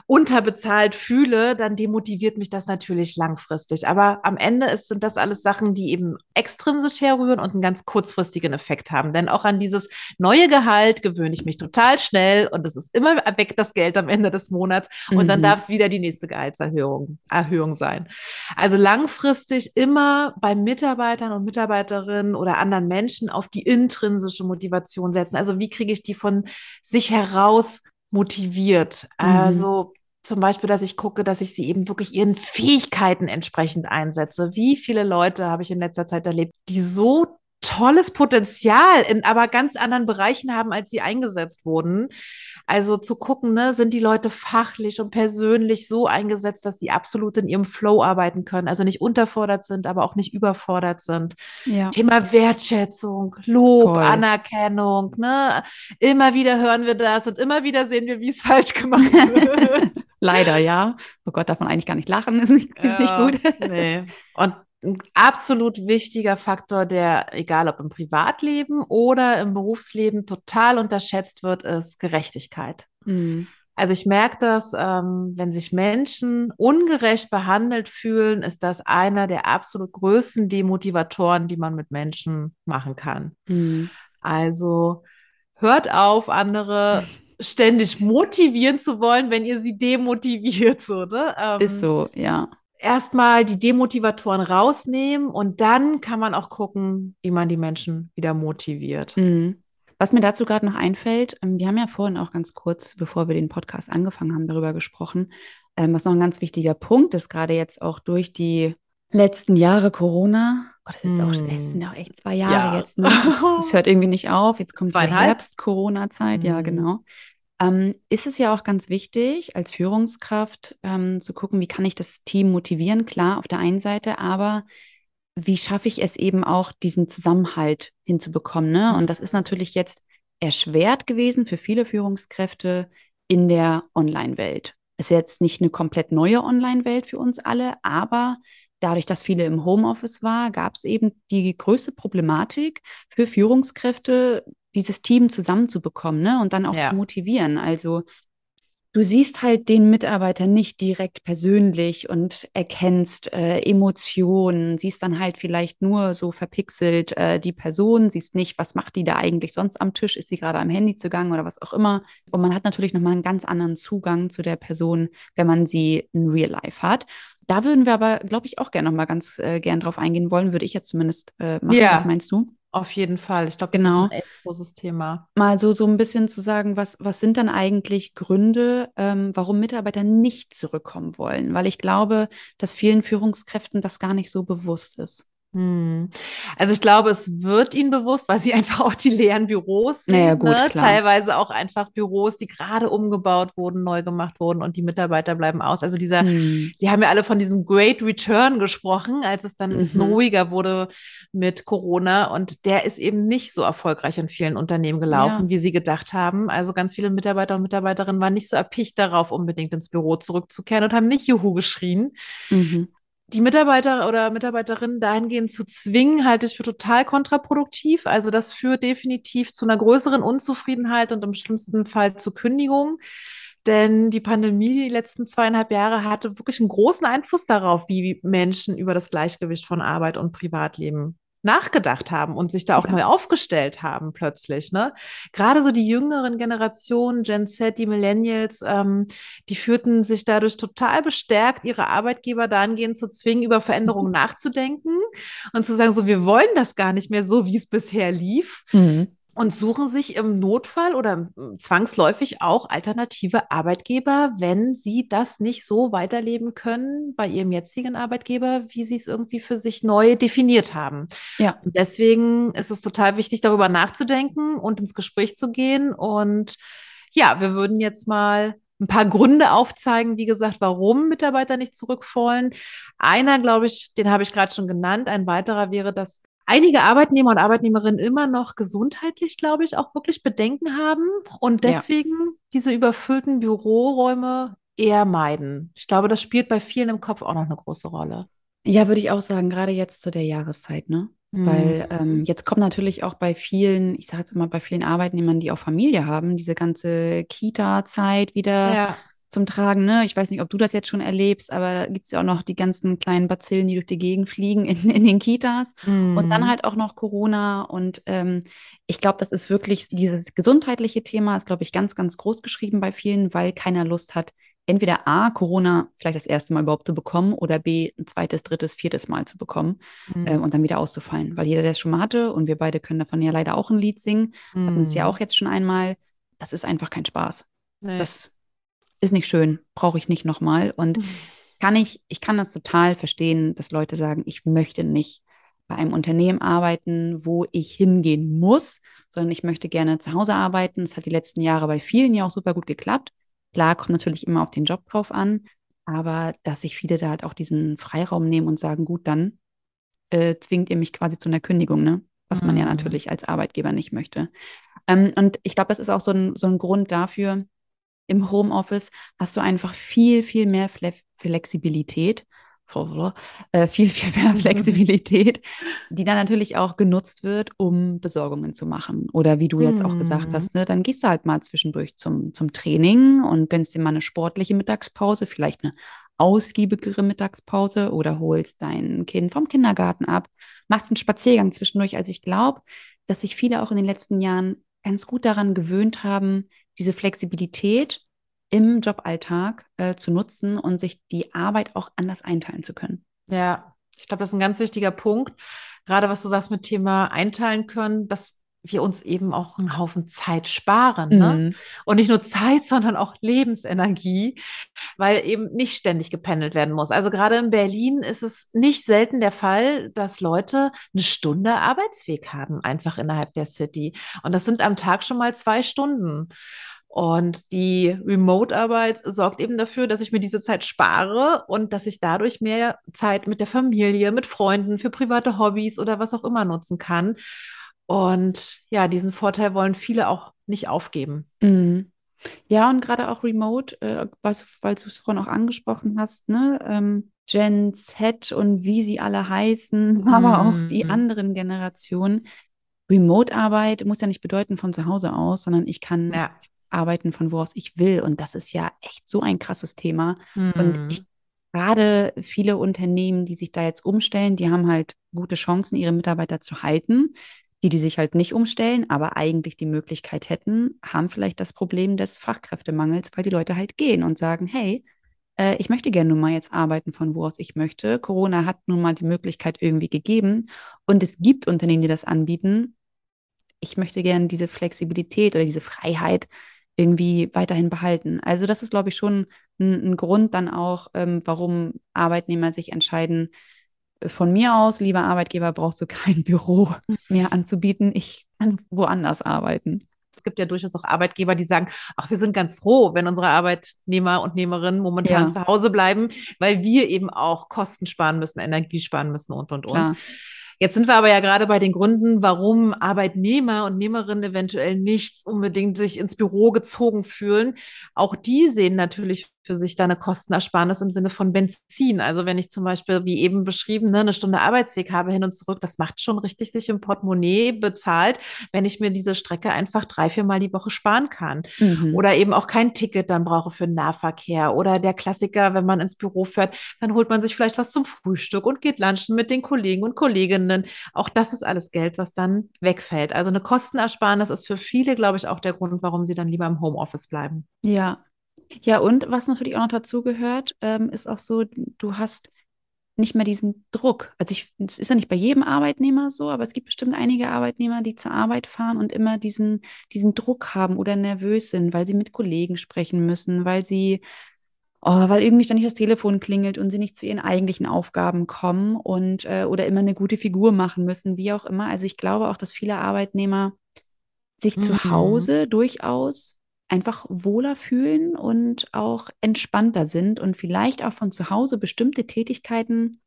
unterbezahlt fühle, dann demotiviert mich das natürlich langfristig. Aber am Ende ist, sind das alles Sachen, die eben extrinsisch herrühren und einen ganz kurzfristigen Effekt haben. Denn auch an dieses neue Gehalt gewöhne ich mich total schnell und es ist immer weg das Geld am Ende des Monats und dann Mhm. darf es wieder die nächste Gehaltserhöhung Erhöhung sein. Also langfristig immer bei Mitarbeitern und Mitarbeiterinnen oder anderen Menschen auf die intrinsische Motivation setzen. Also wie kriege ich die von sich heraus motiviert? Mhm. Also zum Beispiel, dass ich gucke, dass ich sie eben wirklich ihren Fähigkeiten entsprechend einsetze. Wie viele Leute habe ich in letzter Zeit erlebt, die so tolles Potenzial in aber ganz anderen Bereichen haben, als sie eingesetzt wurden. Also zu gucken, ne, sind die Leute fachlich und persönlich so eingesetzt, dass sie absolut in ihrem Flow arbeiten können, also nicht unterfordert sind, aber auch nicht überfordert sind. Ja. Thema Wertschätzung, Lob, Voll. Anerkennung, ne? Immer wieder hören wir das und immer wieder sehen wir, wie es falsch gemacht wird. Leider, ja. Oh Gott, man eigentlich gar nicht lachen, ist nicht, ist nicht Ja, gut. Nee. Und ein absolut wichtiger Faktor, der, egal ob im Privatleben oder im Berufsleben, total unterschätzt wird, ist Gerechtigkeit. Mhm. Also ich merke das, ähm, wenn sich Menschen ungerecht behandelt fühlen, ist das einer der absolut größten Demotivatoren, die man mit Menschen machen kann. Mhm. Also hört auf, andere ständig motivieren zu wollen, wenn ihr sie demotiviert, so, ne? Ähm, Ist so, ja. Erstmal die Demotivatoren rausnehmen und dann kann man auch gucken, wie man die Menschen wieder motiviert. Mhm. Was mir dazu gerade noch einfällt, ähm, wir haben ja vorhin auch ganz kurz, bevor wir den Podcast angefangen haben, darüber gesprochen, ähm, was noch ein ganz wichtiger Punkt ist, gerade jetzt auch durch die letzten Jahre Corona. Gott, das ist auch, Hm. es sind auch echt zwei Jahre Ja. jetzt, ne? Es hört irgendwie nicht auf. Jetzt kommt Zweieinhalb? Herbst-Corona-Zeit, ja, Hm. genau. Ähm, ist es ja auch ganz wichtig, als Führungskraft ähm, zu gucken, wie kann ich das Team motivieren, klar, auf der einen Seite, aber wie schaffe ich es eben auch, diesen Zusammenhalt hinzubekommen, ne? Und das ist natürlich jetzt erschwert gewesen für viele Führungskräfte in der Online-Welt. Ist jetzt nicht eine komplett neue Online-Welt für uns alle, aber dadurch, dass viele im Homeoffice war, gab es eben die größte Problematik für Führungskräfte, dieses Team zusammenzubekommen, ne? Und dann auch Ja. zu motivieren. Also du siehst halt den Mitarbeiter nicht direkt persönlich und erkennst äh, Emotionen, siehst dann halt vielleicht nur so verpixelt äh, die Person, siehst nicht, was macht die da eigentlich sonst am Tisch, ist sie gerade am Handy zugange oder was auch immer. Und man hat natürlich nochmal einen ganz anderen Zugang zu der Person, wenn man sie in Real Life hat. Da würden wir aber, glaube ich, auch gerne nochmal ganz äh, gern drauf eingehen wollen, würde ich jetzt zumindest äh, machen. Ja. Was meinst du? Auf jeden Fall. Ich glaube, das Genau. ist ein echt großes Thema. mal so, so ein bisschen zu sagen, was, was sind dann eigentlich Gründe, ähm, warum Mitarbeiter nicht zurückkommen wollen? Weil ich glaube, dass vielen Führungskräften das gar nicht so bewusst ist. Hm. Also ich glaube, es wird ihnen bewusst, weil sie einfach auch die leeren Büros sehen. Naja, gut, ne? Teilweise auch einfach Büros, die gerade umgebaut wurden, neu gemacht wurden und die Mitarbeiter bleiben aus. Also dieser, Hm. Sie haben ja alle von diesem Great Return gesprochen, als es dann ein bisschen Mhm. ruhiger wurde mit Corona. Und der ist eben nicht so erfolgreich in vielen Unternehmen gelaufen, Ja. wie sie gedacht haben. Also ganz viele Mitarbeiter und Mitarbeiterinnen waren nicht so erpicht darauf, unbedingt ins Büro zurückzukehren und haben nicht Juhu geschrien. Mhm. Die Mitarbeiter oder Mitarbeiterinnen dahingehend zu zwingen, halte ich für total kontraproduktiv. Also das führt definitiv zu einer größeren Unzufriedenheit und im schlimmsten Fall zu Kündigung. Denn die Pandemie die letzten zweieinhalb Jahre hatte wirklich einen großen Einfluss darauf, wie Menschen über das Gleichgewicht von Arbeit und Privatleben nachgedacht haben und sich da auch Ja. neu aufgestellt haben plötzlich. Ne? Gerade so die jüngeren Generationen, Gen Z, die Millennials, ähm, die fühlten sich dadurch total bestärkt, ihre Arbeitgeber dahingehend zu zwingen, über Veränderungen nachzudenken und zu sagen, so, wir wollen das gar nicht mehr so, wie es bisher lief Mhm. Und suchen sich im Notfall oder mm, zwangsläufig auch alternative Arbeitgeber, wenn sie das nicht so weiterleben können bei ihrem jetzigen Arbeitgeber, wie sie es irgendwie für sich neu definiert haben. Ja. Und deswegen ist es total wichtig, darüber nachzudenken und ins Gespräch zu gehen. Und ja, wir würden jetzt mal ein paar Gründe aufzeigen, wie gesagt, warum Mitarbeiter nicht zurück wollen. Einer, glaube ich, den habe ich gerade schon genannt. Ein weiterer wäre, dass einige Arbeitnehmer und Arbeitnehmerinnen immer noch gesundheitlich, glaube ich, auch wirklich Bedenken haben und Ja. deswegen diese überfüllten Büroräume eher meiden. Ich glaube, das spielt bei vielen im Kopf auch noch eine große Rolle. Ja, würde ich auch sagen, gerade jetzt zu der Jahreszeit, ne? Weil ähm, jetzt kommt natürlich auch bei vielen, ich sage jetzt immer bei vielen Arbeitnehmern, die auch Familie haben, diese ganze Kita-Zeit wieder Ja. Zum Tragen. Ne? Ich weiß nicht, ob du das jetzt schon erlebst, aber da gibt es ja auch noch die ganzen kleinen Bazillen, die durch die Gegend fliegen in, in den Kitas. Und dann Mhm. halt auch noch Corona. Und ähm, ich glaube, das ist wirklich, dieses gesundheitliche Thema ist, glaube ich, ganz, ganz groß geschrieben bei vielen, weil keiner Lust hat, entweder A, Corona vielleicht das erste Mal überhaupt zu bekommen oder B, ein zweites, drittes, viertes Mal zu bekommen ähm, und dann wieder auszufallen. Weil jeder, der es schon mal hatte, und wir beide können davon ja leider auch ein Lied singen, hatten es ja Mhm. auch jetzt schon einmal, das ist einfach kein Spaß. Nee. Das ist nicht schön, brauche ich nicht nochmal. Und kann ich, ich kann das total verstehen, dass Leute sagen, ich möchte nicht bei einem Unternehmen arbeiten, wo ich hingehen muss, sondern ich möchte gerne zu Hause arbeiten. Das hat die letzten Jahre bei vielen ja auch super gut geklappt. Klar, kommt natürlich immer auf den Job drauf an, aber dass sich viele da halt auch diesen Freiraum nehmen und sagen, gut, dann äh, zwingt ihr mich quasi zu einer Kündigung, ne? Was man ja Mhm. natürlich als Arbeitgeber nicht möchte. Ähm, und ich glaube, das ist auch so ein, so ein Grund dafür, im Homeoffice hast du einfach viel, viel mehr Fle Flexibilität, äh, viel, viel mehr Flexibilität, die dann natürlich auch genutzt wird, um Besorgungen zu machen. Oder wie du jetzt auch gesagt Mhm. hast, ne, dann gehst du halt mal zwischendurch zum, zum Training und gönnst dir mal eine sportliche Mittagspause, vielleicht eine ausgiebigere Mittagspause oder holst dein Kind vom Kindergarten ab, machst einen Spaziergang zwischendurch. Also ich glaube, dass sich viele auch in den letzten Jahren ganz gut daran gewöhnt haben, diese Flexibilität im Joballtag äh, zu nutzen und sich die Arbeit auch anders einteilen zu können. Ja, ich glaube, das ist ein ganz wichtiger Punkt. Gerade was du sagst mit Thema einteilen können, dass wir uns eben auch einen Haufen Zeit sparen, ne? Mhm. Und nicht nur Zeit, sondern auch Lebensenergie, weil eben nicht ständig gependelt werden muss. Also gerade in Berlin ist es nicht selten der Fall, dass Leute eine Stunde Arbeitsweg haben, einfach innerhalb der City. Und das sind am Tag schon mal zwei Stunden. Und die Remote-Arbeit sorgt eben dafür, dass ich mir diese Zeit spare und dass ich dadurch mehr Zeit mit der Familie, mit Freunden, für private Hobbys oder was auch immer nutzen kann. Und ja, diesen Vorteil wollen viele auch nicht aufgeben. Mhm. Ja, und gerade auch Remote, äh, was, weil du es vorhin auch angesprochen hast, ne? Ähm, Gen Z und wie sie alle heißen, aber auch die Mhm. anderen Generationen. Remote-Arbeit muss ja nicht bedeuten von zu Hause aus, sondern ich kann Ja. arbeiten von wo aus ich will. Und das ist ja echt so ein krasses Thema. Und Mhm. ich gerade viele Unternehmen, die sich da jetzt umstellen, die haben halt gute Chancen, ihre Mitarbeiter zu halten. Die, die sich halt nicht umstellen, aber eigentlich die Möglichkeit hätten, haben vielleicht das Problem des Fachkräftemangels, weil die Leute halt gehen und sagen, hey, äh, ich möchte gerne nun mal jetzt arbeiten von wo aus ich möchte. Corona hat nun mal die Möglichkeit irgendwie gegeben und es gibt Unternehmen, die das anbieten. Ich möchte gerne diese Flexibilität oder diese Freiheit irgendwie weiterhin behalten. Also das ist, glaube ich, schon ein, ein Grund dann auch, ähm, warum Arbeitnehmer sich entscheiden, von mir aus, lieber Arbeitgeber, brauchst du kein Büro mehr anzubieten. Ich kann woanders arbeiten. Es gibt ja durchaus auch Arbeitgeber, die sagen, ach, wir sind ganz froh, wenn unsere Arbeitnehmer und Nehmerinnen momentan Ja. zu Hause bleiben, weil wir eben auch Kosten sparen müssen, Energie sparen müssen und, und, und. Klar. Jetzt sind wir aber ja gerade bei den Gründen, warum Arbeitnehmer und Nehmerinnen eventuell nicht unbedingt sich ins Büro gezogen fühlen. Auch die sehen natürlich für sich da eine Kostenersparnis im Sinne von Benzin. Also wenn ich zum Beispiel, wie eben beschrieben, ne, eine Stunde Arbeitsweg habe hin und zurück, das macht schon richtig sich im Portemonnaie bezahlt, wenn ich mir diese Strecke einfach drei, vier Mal die Woche sparen kann. Mhm. Oder eben auch kein Ticket dann brauche für den Nahverkehr. Oder der Klassiker, wenn man ins Büro fährt, dann holt man sich vielleicht was zum Frühstück und geht lunchen mit den Kollegen und Kolleginnen. Auch das ist alles Geld, was dann wegfällt. Also eine Kostenersparnis ist für viele, glaube ich, auch der Grund, warum sie dann lieber im Homeoffice bleiben. Ja. Ja, und was natürlich auch noch dazu gehört, ähm, ist auch so, du hast nicht mehr diesen Druck. Also ich, es ist ja nicht bei jedem Arbeitnehmer so, aber es gibt bestimmt einige Arbeitnehmer, die zur Arbeit fahren und immer diesen, diesen Druck haben oder nervös sind, weil sie mit Kollegen sprechen müssen, weil sie, oh, weil irgendwie ständig das Telefon klingelt und sie nicht zu ihren eigentlichen Aufgaben kommen und äh, oder immer eine gute Figur machen müssen, wie auch immer. Also ich glaube auch, dass viele Arbeitnehmer sich zu Mhm. Hause durchaus einfach wohler fühlen und auch entspannter sind und vielleicht auch von zu Hause bestimmte Tätigkeiten,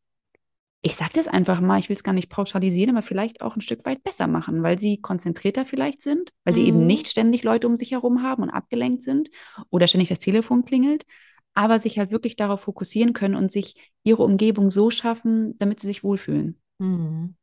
ich sage das einfach mal, ich will es gar nicht pauschalisieren, aber vielleicht auch ein Stück weit besser machen, weil sie konzentrierter vielleicht sind, weil sie eben Mhm. nicht ständig Leute um sich herum haben und abgelenkt sind oder ständig das Telefon klingelt, aber sich halt wirklich darauf fokussieren können und sich ihre Umgebung so schaffen, damit sie sich wohlfühlen. Mhm.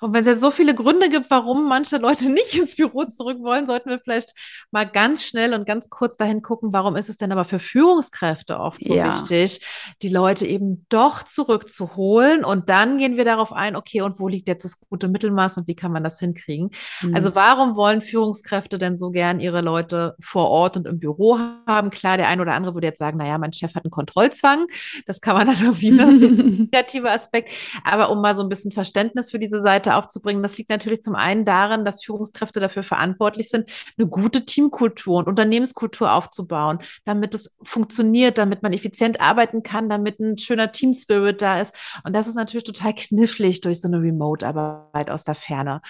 Und wenn es jetzt so viele Gründe gibt, warum manche Leute nicht ins Büro zurück wollen, sollten wir vielleicht mal ganz schnell und ganz kurz dahin gucken, warum ist es denn aber für Führungskräfte oft so Ja. wichtig, die Leute eben doch zurückzuholen. Und dann gehen wir darauf ein, okay, und wo liegt jetzt das gute Mittelmaß und wie kann man das hinkriegen? Mhm. Also warum wollen Führungskräfte denn so gern ihre Leute vor Ort und im Büro haben? Klar, der ein oder andere würde jetzt sagen, naja, mein Chef hat einen Kontrollzwang. Das kann man dann irgendwie, das ist ein negativer Aspekt. Aber um mal so ein bisschen Verständnis für diese Seite aufzubringen, das liegt natürlich zum einen daran, dass Führungskräfte dafür verantwortlich sind, eine gute Teamkultur und Unternehmenskultur aufzubauen, damit es funktioniert, damit man effizient arbeiten kann, damit ein schöner Teamspirit da ist. Und das ist natürlich total knifflig durch so eine Remote-Arbeit aus der Ferne.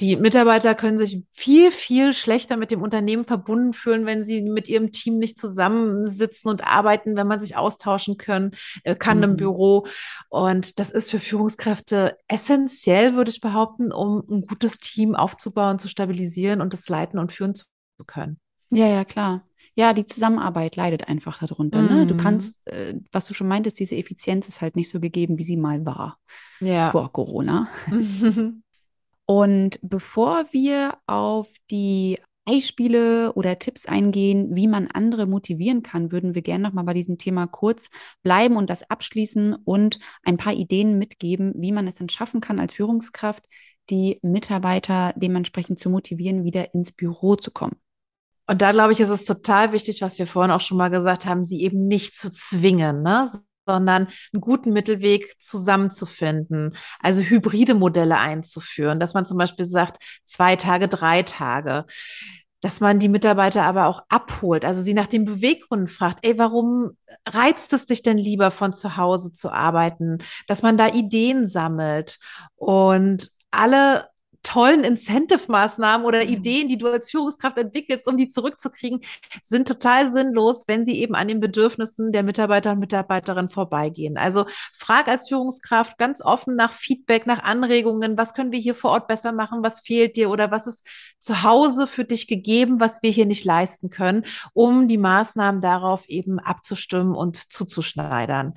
Die Mitarbeiter können sich viel, viel schlechter mit dem Unternehmen verbunden fühlen, wenn sie mit ihrem Team nicht zusammensitzen und arbeiten, wenn man sich austauschen können, äh, kann Mhm. im Büro. Und das ist für Führungskräfte essentiell, würde ich behaupten, um ein gutes Team aufzubauen, zu stabilisieren und das leiten und führen zu können. Ja, ja, klar. Ja, die Zusammenarbeit leidet einfach darunter. Ne? Du Mhm. kannst, äh, was du schon meintest, diese Effizienz ist halt nicht so gegeben, wie sie mal war Ja. vor Corona. Und bevor wir auf die Beispiele oder Tipps eingehen, wie man andere motivieren kann, würden wir gerne nochmal bei diesem Thema kurz bleiben und das abschließen und ein paar Ideen mitgeben, wie man es denn schaffen kann, als Führungskraft die Mitarbeiter dementsprechend zu motivieren, wieder ins Büro zu kommen. Und da glaube ich, ist es total wichtig, was wir vorhin auch schon mal gesagt haben, sie eben nicht zu zwingen, ne? sondern einen guten Mittelweg zusammenzufinden, also hybride Modelle einzuführen, dass man zum Beispiel sagt, zwei Tage, drei Tage, dass man die Mitarbeiter aber auch abholt, also sie nach den Beweggründen fragt, ey, warum reizt es dich denn lieber von zu Hause zu arbeiten, dass man da Ideen sammelt. Und alle tollen Incentive-Maßnahmen oder Mhm. Ideen, die du als Führungskraft entwickelst, um die zurückzukriegen, sind total sinnlos, wenn sie eben an den Bedürfnissen der Mitarbeiter und Mitarbeiterinnen vorbeigehen. Also frag als Führungskraft ganz offen nach Feedback, nach Anregungen, was können wir hier vor Ort besser machen, was fehlt dir oder was ist zu Hause für dich gegeben, was wir hier nicht leisten können, um die Maßnahmen darauf eben abzustimmen und zuzuschneidern.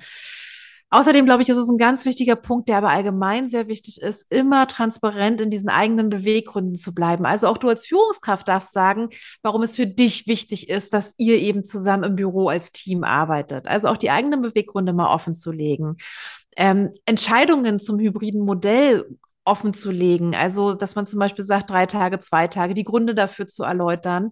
Außerdem glaube ich, ist es ein ganz wichtiger Punkt, der aber allgemein sehr wichtig ist, immer transparent in diesen eigenen Beweggründen zu bleiben. Also auch du als Führungskraft darfst sagen, warum es für dich wichtig ist, dass ihr eben zusammen im Büro als Team arbeitet. Also auch die eigenen Beweggründe mal offen zu legen. Ähm, Entscheidungen zum hybriden Modell offen zu legen. Also, dass man zum Beispiel sagt, drei Tage, zwei Tage, die Gründe dafür zu erläutern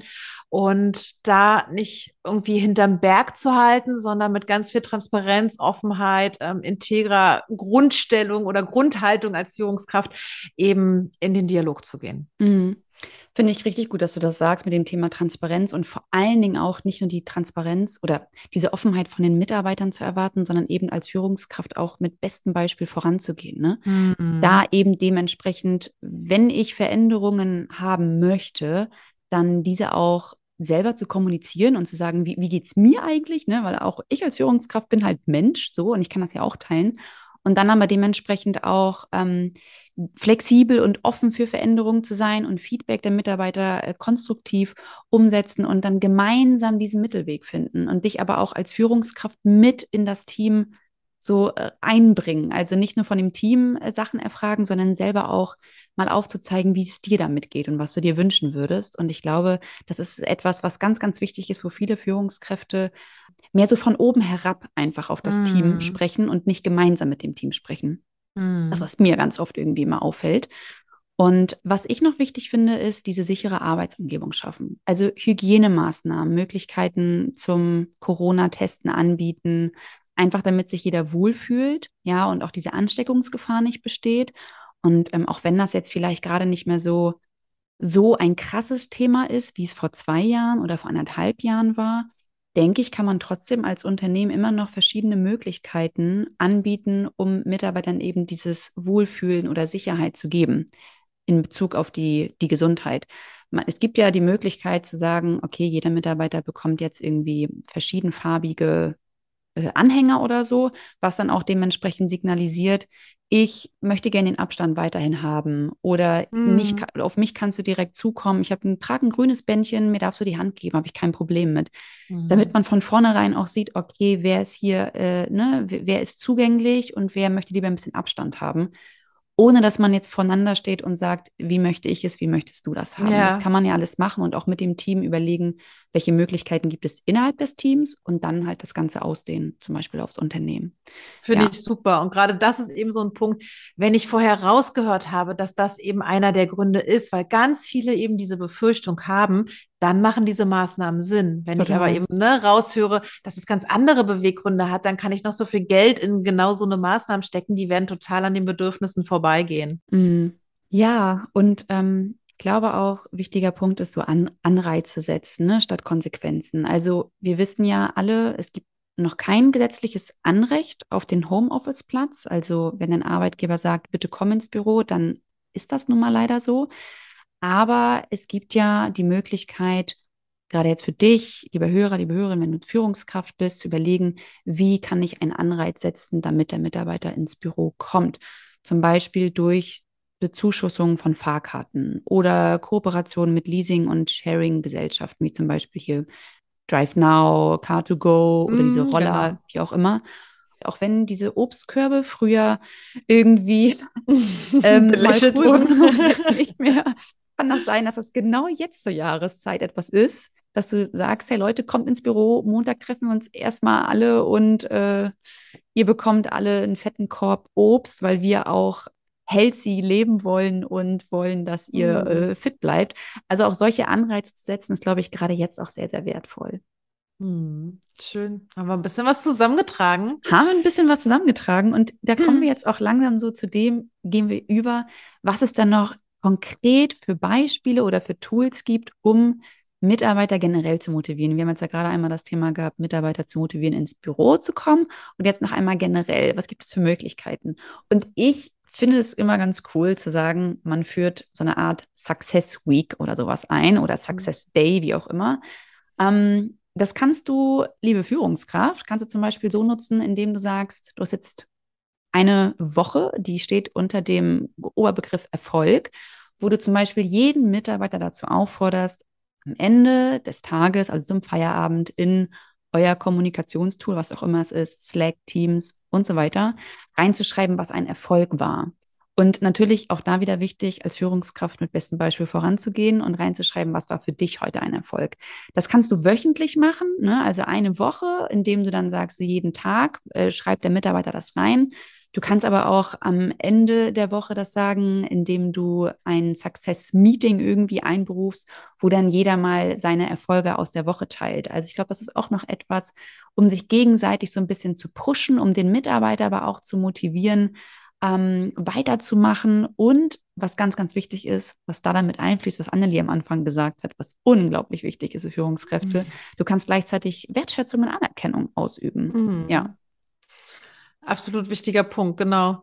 und da nicht irgendwie hinterm Berg zu halten, sondern mit ganz viel Transparenz, Offenheit, ähm, integrer Grundstellung oder Grundhaltung als Führungskraft eben in den Dialog zu gehen. Mhm. Finde ich richtig gut, dass du das sagst mit dem Thema Transparenz und vor allen Dingen auch nicht nur die Transparenz oder diese Offenheit von den Mitarbeitern zu erwarten, sondern eben als Führungskraft auch mit bestem Beispiel voranzugehen. Ne? Mhm. Da eben dementsprechend, wenn ich Veränderungen haben möchte, dann diese auch selber zu kommunizieren und zu sagen, wie, wie geht es mir eigentlich? Ne? Weil auch ich als Führungskraft bin halt Mensch so und ich kann das ja auch teilen. Und dann aber dementsprechend auch ähm, flexibel und offen für Veränderungen zu sein und Feedback der Mitarbeiter äh, konstruktiv umsetzen und dann gemeinsam diesen Mittelweg finden und dich aber auch als Führungskraft mit in das Team so äh, einbringen. Also nicht nur von dem Team äh, Sachen erfragen, sondern selber auch mal aufzuzeigen, wie es dir damit geht und was du dir wünschen würdest. Und ich glaube, das ist etwas, was ganz, ganz wichtig ist, wo viele Führungskräfte mehr so von oben herab einfach auf das Mhm. Team sprechen und nicht gemeinsam mit dem Team sprechen. Mhm. Das, was mir ganz oft irgendwie immer auffällt. Und was ich noch wichtig finde, ist diese sichere Arbeitsumgebung schaffen. Also Hygienemaßnahmen, Möglichkeiten zum Corona-Testen anbieten, einfach damit sich jeder wohlfühlt, ja, und auch diese Ansteckungsgefahr nicht besteht. Und ähm, auch wenn das jetzt vielleicht gerade nicht mehr so, so ein krasses Thema ist, wie es vor zwei Jahren oder vor anderthalb Jahren war, denke ich, kann man trotzdem als Unternehmen immer noch verschiedene Möglichkeiten anbieten, um Mitarbeitern eben dieses Wohlfühlen oder Sicherheit zu geben in Bezug auf die, die Gesundheit. Man- Es gibt ja die Möglichkeit zu sagen, okay, jeder Mitarbeiter bekommt jetzt irgendwie verschiedenfarbige Anhänger oder so, was dann auch dementsprechend signalisiert, ich möchte gerne den Abstand weiterhin haben oder Mhm. mich, ka- auf mich kannst du direkt zukommen. Ich habe ein, trage ein grünes Bändchen, mir darfst du die Hand geben, habe ich kein Problem mit. Mhm. Damit man von vornherein auch sieht, okay, wer ist hier, äh, ne, wer wer ist zugänglich und wer möchte lieber ein bisschen Abstand haben. ohne dass man jetzt voneinander steht und sagt, wie möchte ich es, wie möchtest du das haben. Ja. Das kann man ja alles machen und auch mit dem Team überlegen, welche Möglichkeiten gibt es innerhalb des Teams und dann halt das Ganze ausdehnen, zum Beispiel aufs Unternehmen. Finde Ja. ich super. Und gerade das ist eben so ein Punkt, wenn ich vorher rausgehört habe, dass das eben einer der Gründe ist, weil ganz viele eben diese Befürchtung haben, dann machen diese Maßnahmen Sinn. Wenn ich Total. aber eben ne, raushöre, dass es ganz andere Beweggründe hat, dann kann ich noch so viel Geld in genau so eine Maßnahme stecken, die werden total an den Bedürfnissen vorbeigehen. Mm, Ja, und ähm, ich glaube auch, wichtiger Punkt ist so An Anreize setzen, ne, statt Konsequenzen. Also wir wissen ja alle, es gibt noch kein gesetzliches Anrecht auf den Homeoffice-Platz. Also wenn ein Arbeitgeber sagt, bitte komm ins Büro, dann ist das nun mal leider so. Aber es gibt ja die Möglichkeit, gerade jetzt für dich, lieber Hörer, liebe Hörerin, wenn du Führungskraft bist, zu überlegen, wie kann ich einen Anreiz setzen, damit der Mitarbeiter ins Büro kommt. Zum Beispiel durch Bezuschussung von Fahrkarten oder Kooperation mit Leasing- und Sharing-Gesellschaften, wie zum Beispiel hier Drive Now, Car2Go oder diese Mm, Roller, genau. wie auch immer. Auch wenn diese Obstkörbe früher irgendwie ähm, Belächelt wurden. jetzt nicht mehr, kann das sein, dass das genau jetzt zur Jahreszeit etwas ist, dass du sagst, hey Leute, kommt ins Büro, Montag treffen wir uns erstmal alle und äh, ihr bekommt alle einen fetten Korb Obst, weil wir auch healthy leben wollen und wollen, dass ihr Mhm. äh, fit bleibt. Also auch solche Anreize zu setzen, ist, glaube ich, gerade jetzt auch sehr, sehr wertvoll. Hm, schön. Haben wir ein bisschen was zusammengetragen. Haben wir ein bisschen was zusammengetragen und da kommen Mhm. wir jetzt auch langsam so zu dem, gehen wir über, was es dann noch konkret für Beispiele oder für Tools gibt, um Mitarbeiter generell zu motivieren. Wir haben jetzt ja gerade einmal das Thema gehabt, Mitarbeiter zu motivieren, ins Büro zu kommen und jetzt noch einmal generell, was gibt es für Möglichkeiten? Und ich finde es immer ganz cool zu sagen, man führt so eine Art Success Week oder sowas ein oder Success Day, wie auch immer. Ähm, das kannst du, liebe Führungskraft, kannst du zum Beispiel so nutzen, indem du sagst, du hast jetzt eine Woche, die steht unter dem Oberbegriff Erfolg, wo du zum Beispiel jeden Mitarbeiter dazu aufforderst, am Ende des Tages, also zum Feierabend, in euer Kommunikationstool, was auch immer es ist, Slack, Teams und so weiter, reinzuschreiben, was ein Erfolg war. Und natürlich auch da wieder wichtig, als Führungskraft mit bestem Beispiel voranzugehen und reinzuschreiben, was war für dich heute ein Erfolg. Das kannst du wöchentlich machen, ne? also eine Woche, indem du dann sagst, so jeden Tag äh, schreibt der Mitarbeiter das rein. Du kannst aber auch am Ende der Woche das sagen, indem du ein Success-Meeting irgendwie einberufst, wo dann jeder mal seine Erfolge aus der Woche teilt. Also ich glaube, das ist auch noch etwas, um sich gegenseitig so ein bisschen zu pushen, um den Mitarbeiter aber auch zu motivieren, ähm, weiterzumachen. Und was ganz, ganz wichtig ist, was da damit einfließt, was Annelie am Anfang gesagt hat, was unglaublich wichtig ist für Führungskräfte, Mhm. du kannst gleichzeitig Wertschätzung und Anerkennung ausüben. Mhm. Ja. Absolut wichtiger Punkt, genau.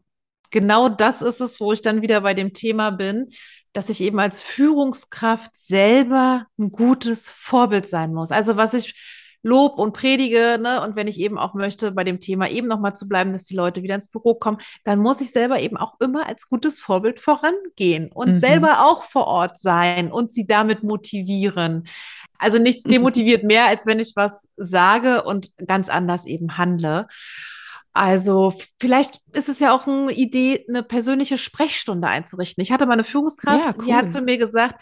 Genau das ist es, wo ich dann wieder bei dem Thema bin, dass ich eben als Führungskraft selber ein gutes Vorbild sein muss. Also was ich Lob und predige, ne, und wenn ich eben auch möchte, bei dem Thema eben nochmal zu bleiben, dass die Leute wieder ins Büro kommen, dann muss ich selber eben auch immer als gutes Vorbild vorangehen und Mhm. selber auch vor Ort sein und sie damit motivieren. Also nichts demotiviert mehr, als wenn ich was sage und ganz anders eben handle. Also vielleicht ist es ja auch eine Idee, eine persönliche Sprechstunde einzurichten. Ich hatte mal eine Führungskraft, Ja, die hat cool. zu mir gesagt,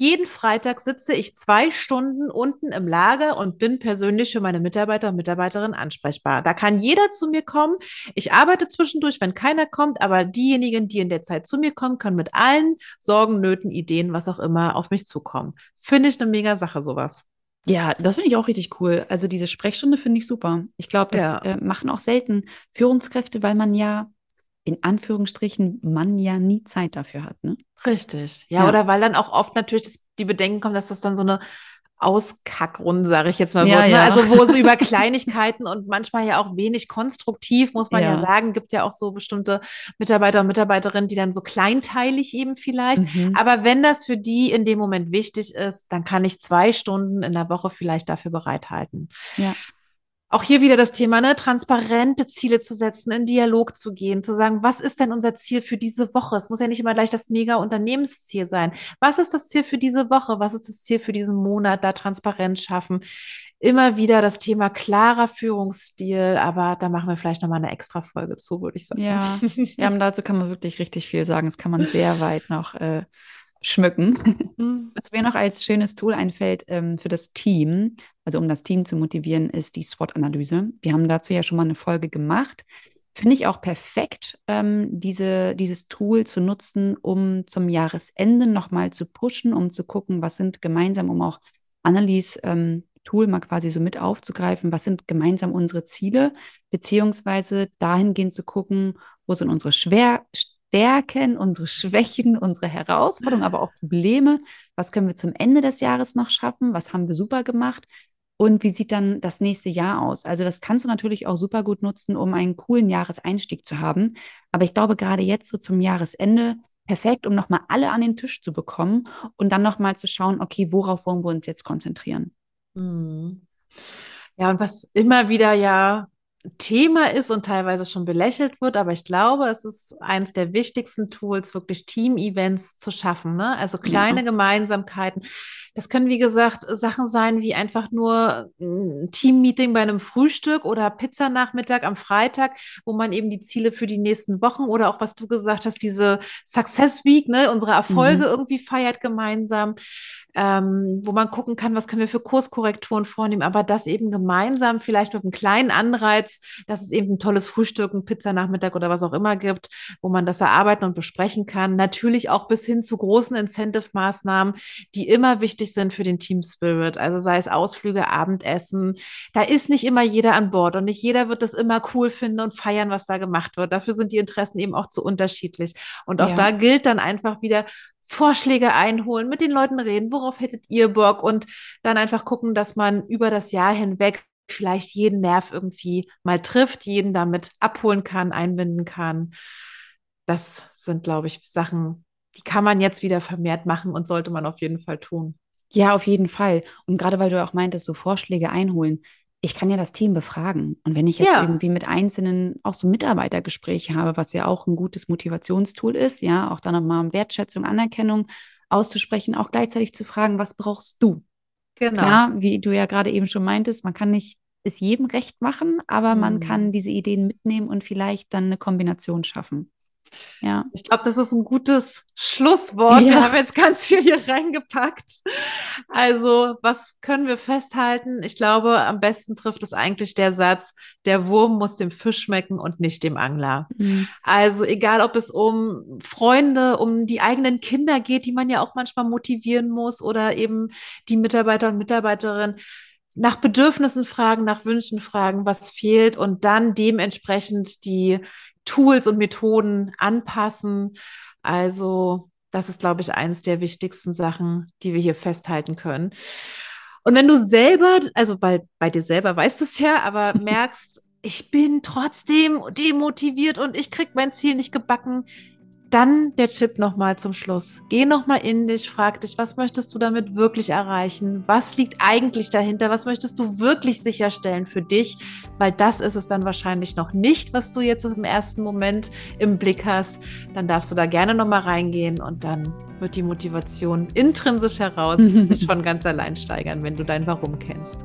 jeden Freitag sitze ich zwei Stunden unten im Lager und bin persönlich für meine Mitarbeiter und Mitarbeiterinnen ansprechbar. Da kann jeder zu mir kommen. Ich arbeite zwischendurch, wenn keiner kommt, aber diejenigen, die in der Zeit zu mir kommen, können mit allen Sorgen, Nöten, Ideen, was auch immer auf mich zukommen. Finde ich eine mega Sache, sowas. Ja, das finde ich auch richtig cool. Also diese Sprechstunde finde ich super. Ich glaube, das Ja. äh, machen auch selten Führungskräfte, weil man ja in Anführungsstrichen man ja nie Zeit dafür hat. Ne? Richtig. Ja, Ja. oder weil dann auch oft natürlich das, die Bedenken kommen, dass das dann so eine Auskackrunde, sage ich jetzt mal, Ja, wird. Ne? ja. Also wo so über Kleinigkeiten und manchmal ja auch wenig konstruktiv, muss man ja, Ja. sagen, gibt ja auch so bestimmte Mitarbeiter und Mitarbeiterinnen, die dann so kleinteilig eben vielleicht. Mhm. Aber wenn das für die in dem Moment wichtig ist, dann kann ich zwei Stunden in der Woche vielleicht dafür bereithalten. Ja. Auch hier wieder das Thema, ne, transparente Ziele zu setzen, in Dialog zu gehen, zu sagen, was ist denn unser Ziel für diese Woche? Es muss ja nicht immer gleich das Mega-Unternehmensziel sein. Was ist das Ziel für diese Woche? Was ist das Ziel für diesen Monat? Da Transparenz schaffen. Immer wieder das Thema klarer Führungsstil, aber da machen wir vielleicht nochmal eine extra Folge zu, würde ich sagen. Ja, ja, dazu kann man wirklich richtig viel sagen. Das kann man sehr weit noch äh, schmücken. Mhm. Was mir noch als schönes Tool einfällt ähm, für das Team, also um das Team zu motivieren, ist die SWOT-Analyse. Wir haben dazu ja schon mal eine Folge gemacht. Finde ich auch perfekt, ähm, diese, dieses Tool zu nutzen, um zum Jahresende nochmal zu pushen, um zu gucken, was sind gemeinsam, um auch Annelies ähm, Tool mal quasi so mit aufzugreifen, was sind gemeinsam unsere Ziele, beziehungsweise dahingehend zu gucken, wo sind unsere Schwer Stärken, unsere Schwächen, unsere Herausforderungen, aber auch Probleme. Was können wir zum Ende des Jahres noch schaffen? Was haben wir super gemacht? Und wie sieht dann das nächste Jahr aus? Also das kannst du natürlich auch super gut nutzen, um einen coolen Jahreseinstieg zu haben. Aber ich glaube, gerade jetzt so zum Jahresende perfekt, um nochmal alle an den Tisch zu bekommen und dann nochmal zu schauen, okay, worauf wollen wir uns jetzt konzentrieren? Hm. Ja, und was immer wieder ja Thema ist und teilweise schon belächelt wird, aber ich glaube, es ist eines der wichtigsten Tools, wirklich Team-Events zu schaffen. Ne? Also kleine ja. Gemeinsamkeiten. Das können, wie gesagt, Sachen sein wie einfach nur ein Team-Meeting bei einem Frühstück oder Pizzanachmittag am Freitag, wo man eben die Ziele für die nächsten Wochen oder auch, was du gesagt hast, diese Success Week, ne, unsere Erfolge mhm. irgendwie feiert gemeinsam ähm, wo man gucken kann, was können wir für Kurskorrekturen vornehmen, aber das eben gemeinsam, vielleicht mit einem kleinen Anreiz, dass es eben ein tolles Frühstück, ein Pizzanachmittag oder was auch immer gibt, wo man das erarbeiten und besprechen kann. Natürlich auch bis hin zu großen Incentive-Maßnahmen, die immer wichtig sind für den Team Spirit. Also sei es Ausflüge, Abendessen. Da ist nicht immer jeder an Bord und nicht jeder wird das immer cool finden und feiern, was da gemacht wird. Dafür sind die Interessen eben auch zu unterschiedlich. Und auch ja. da gilt dann einfach wieder, Vorschläge einholen, mit den Leuten reden, worauf hättet ihr Bock und dann einfach gucken, dass man über das Jahr hinweg vielleicht jeden Nerv irgendwie mal trifft, jeden damit abholen kann, einbinden kann. Das sind, glaube ich, Sachen, die kann man jetzt wieder vermehrt machen und sollte man auf jeden Fall tun. Ja, auf jeden Fall. Und gerade weil du auch meintest, so Vorschläge einholen ich kann ja das Team befragen. Und wenn ich jetzt ja. irgendwie mit einzelnen auch so Mitarbeitergespräche habe, was ja auch ein gutes Motivationstool ist, ja, auch dann nochmal Wertschätzung, Anerkennung auszusprechen, auch gleichzeitig zu fragen, was brauchst du? Genau. Klar, wie du ja gerade eben schon meintest, man kann nicht es jedem recht machen, aber mhm. man kann diese Ideen mitnehmen und vielleicht dann eine Kombination schaffen. Ja. Ich glaube, das ist ein gutes Schlusswort. Ja. Wir haben jetzt ganz viel hier reingepackt. Also, was können wir festhalten? Ich glaube, am besten trifft es eigentlich der Satz, der Wurm muss dem Fisch schmecken und nicht dem Angler. Mhm. Also, egal ob es um Freunde, um die eigenen Kinder geht, die man ja auch manchmal motivieren muss oder eben die Mitarbeiter und Mitarbeiterinnen nach Bedürfnissen fragen, nach Wünschen fragen, was fehlt und dann dementsprechend die Tools und Methoden anpassen. Also das ist, glaube ich, eines der wichtigsten Sachen, die wir hier festhalten können. Und wenn du selber, also bei, bei dir selber weißt du es ja, aber merkst, ich bin trotzdem demotiviert und ich krieg mein Ziel nicht gebacken, dann der Tipp nochmal zum Schluss. Geh nochmal in dich, frag dich, was möchtest du damit wirklich erreichen? Was liegt eigentlich dahinter? Was möchtest du wirklich sicherstellen für dich? Weil das ist es dann wahrscheinlich noch nicht, was du jetzt im ersten Moment im Blick hast. Dann darfst du da gerne nochmal reingehen und dann wird die Motivation intrinsisch heraus sich schon ganz allein steigern, wenn du dein Warum kennst.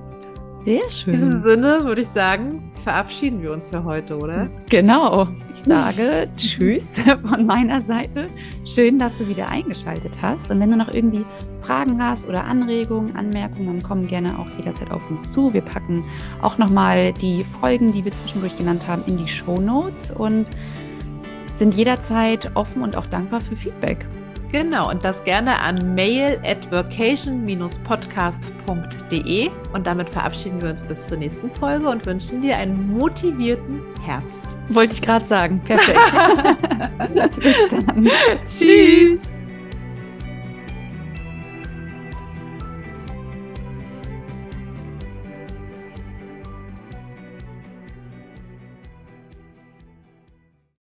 Sehr schön. In diesem Sinne würde ich sagen, verabschieden wir uns für heute, oder? Genau. Ich sage Tschüss von meiner Seite. Schön, dass du wieder eingeschaltet hast. Und wenn du noch irgendwie Fragen hast oder Anregungen, Anmerkungen, dann komm gerne auch jederzeit auf uns zu. Wir packen auch nochmal die Folgen, die wir zwischendurch genannt haben, in die Show Notes und sind jederzeit offen und auch dankbar für Feedback. Genau, und das gerne an mail at vocation-podcast.de. Und damit verabschieden wir uns bis zur nächsten Folge und wünschen dir einen motivierten Herbst. Wollte ich gerade sagen. Perfekt. bis dann. Tschüss.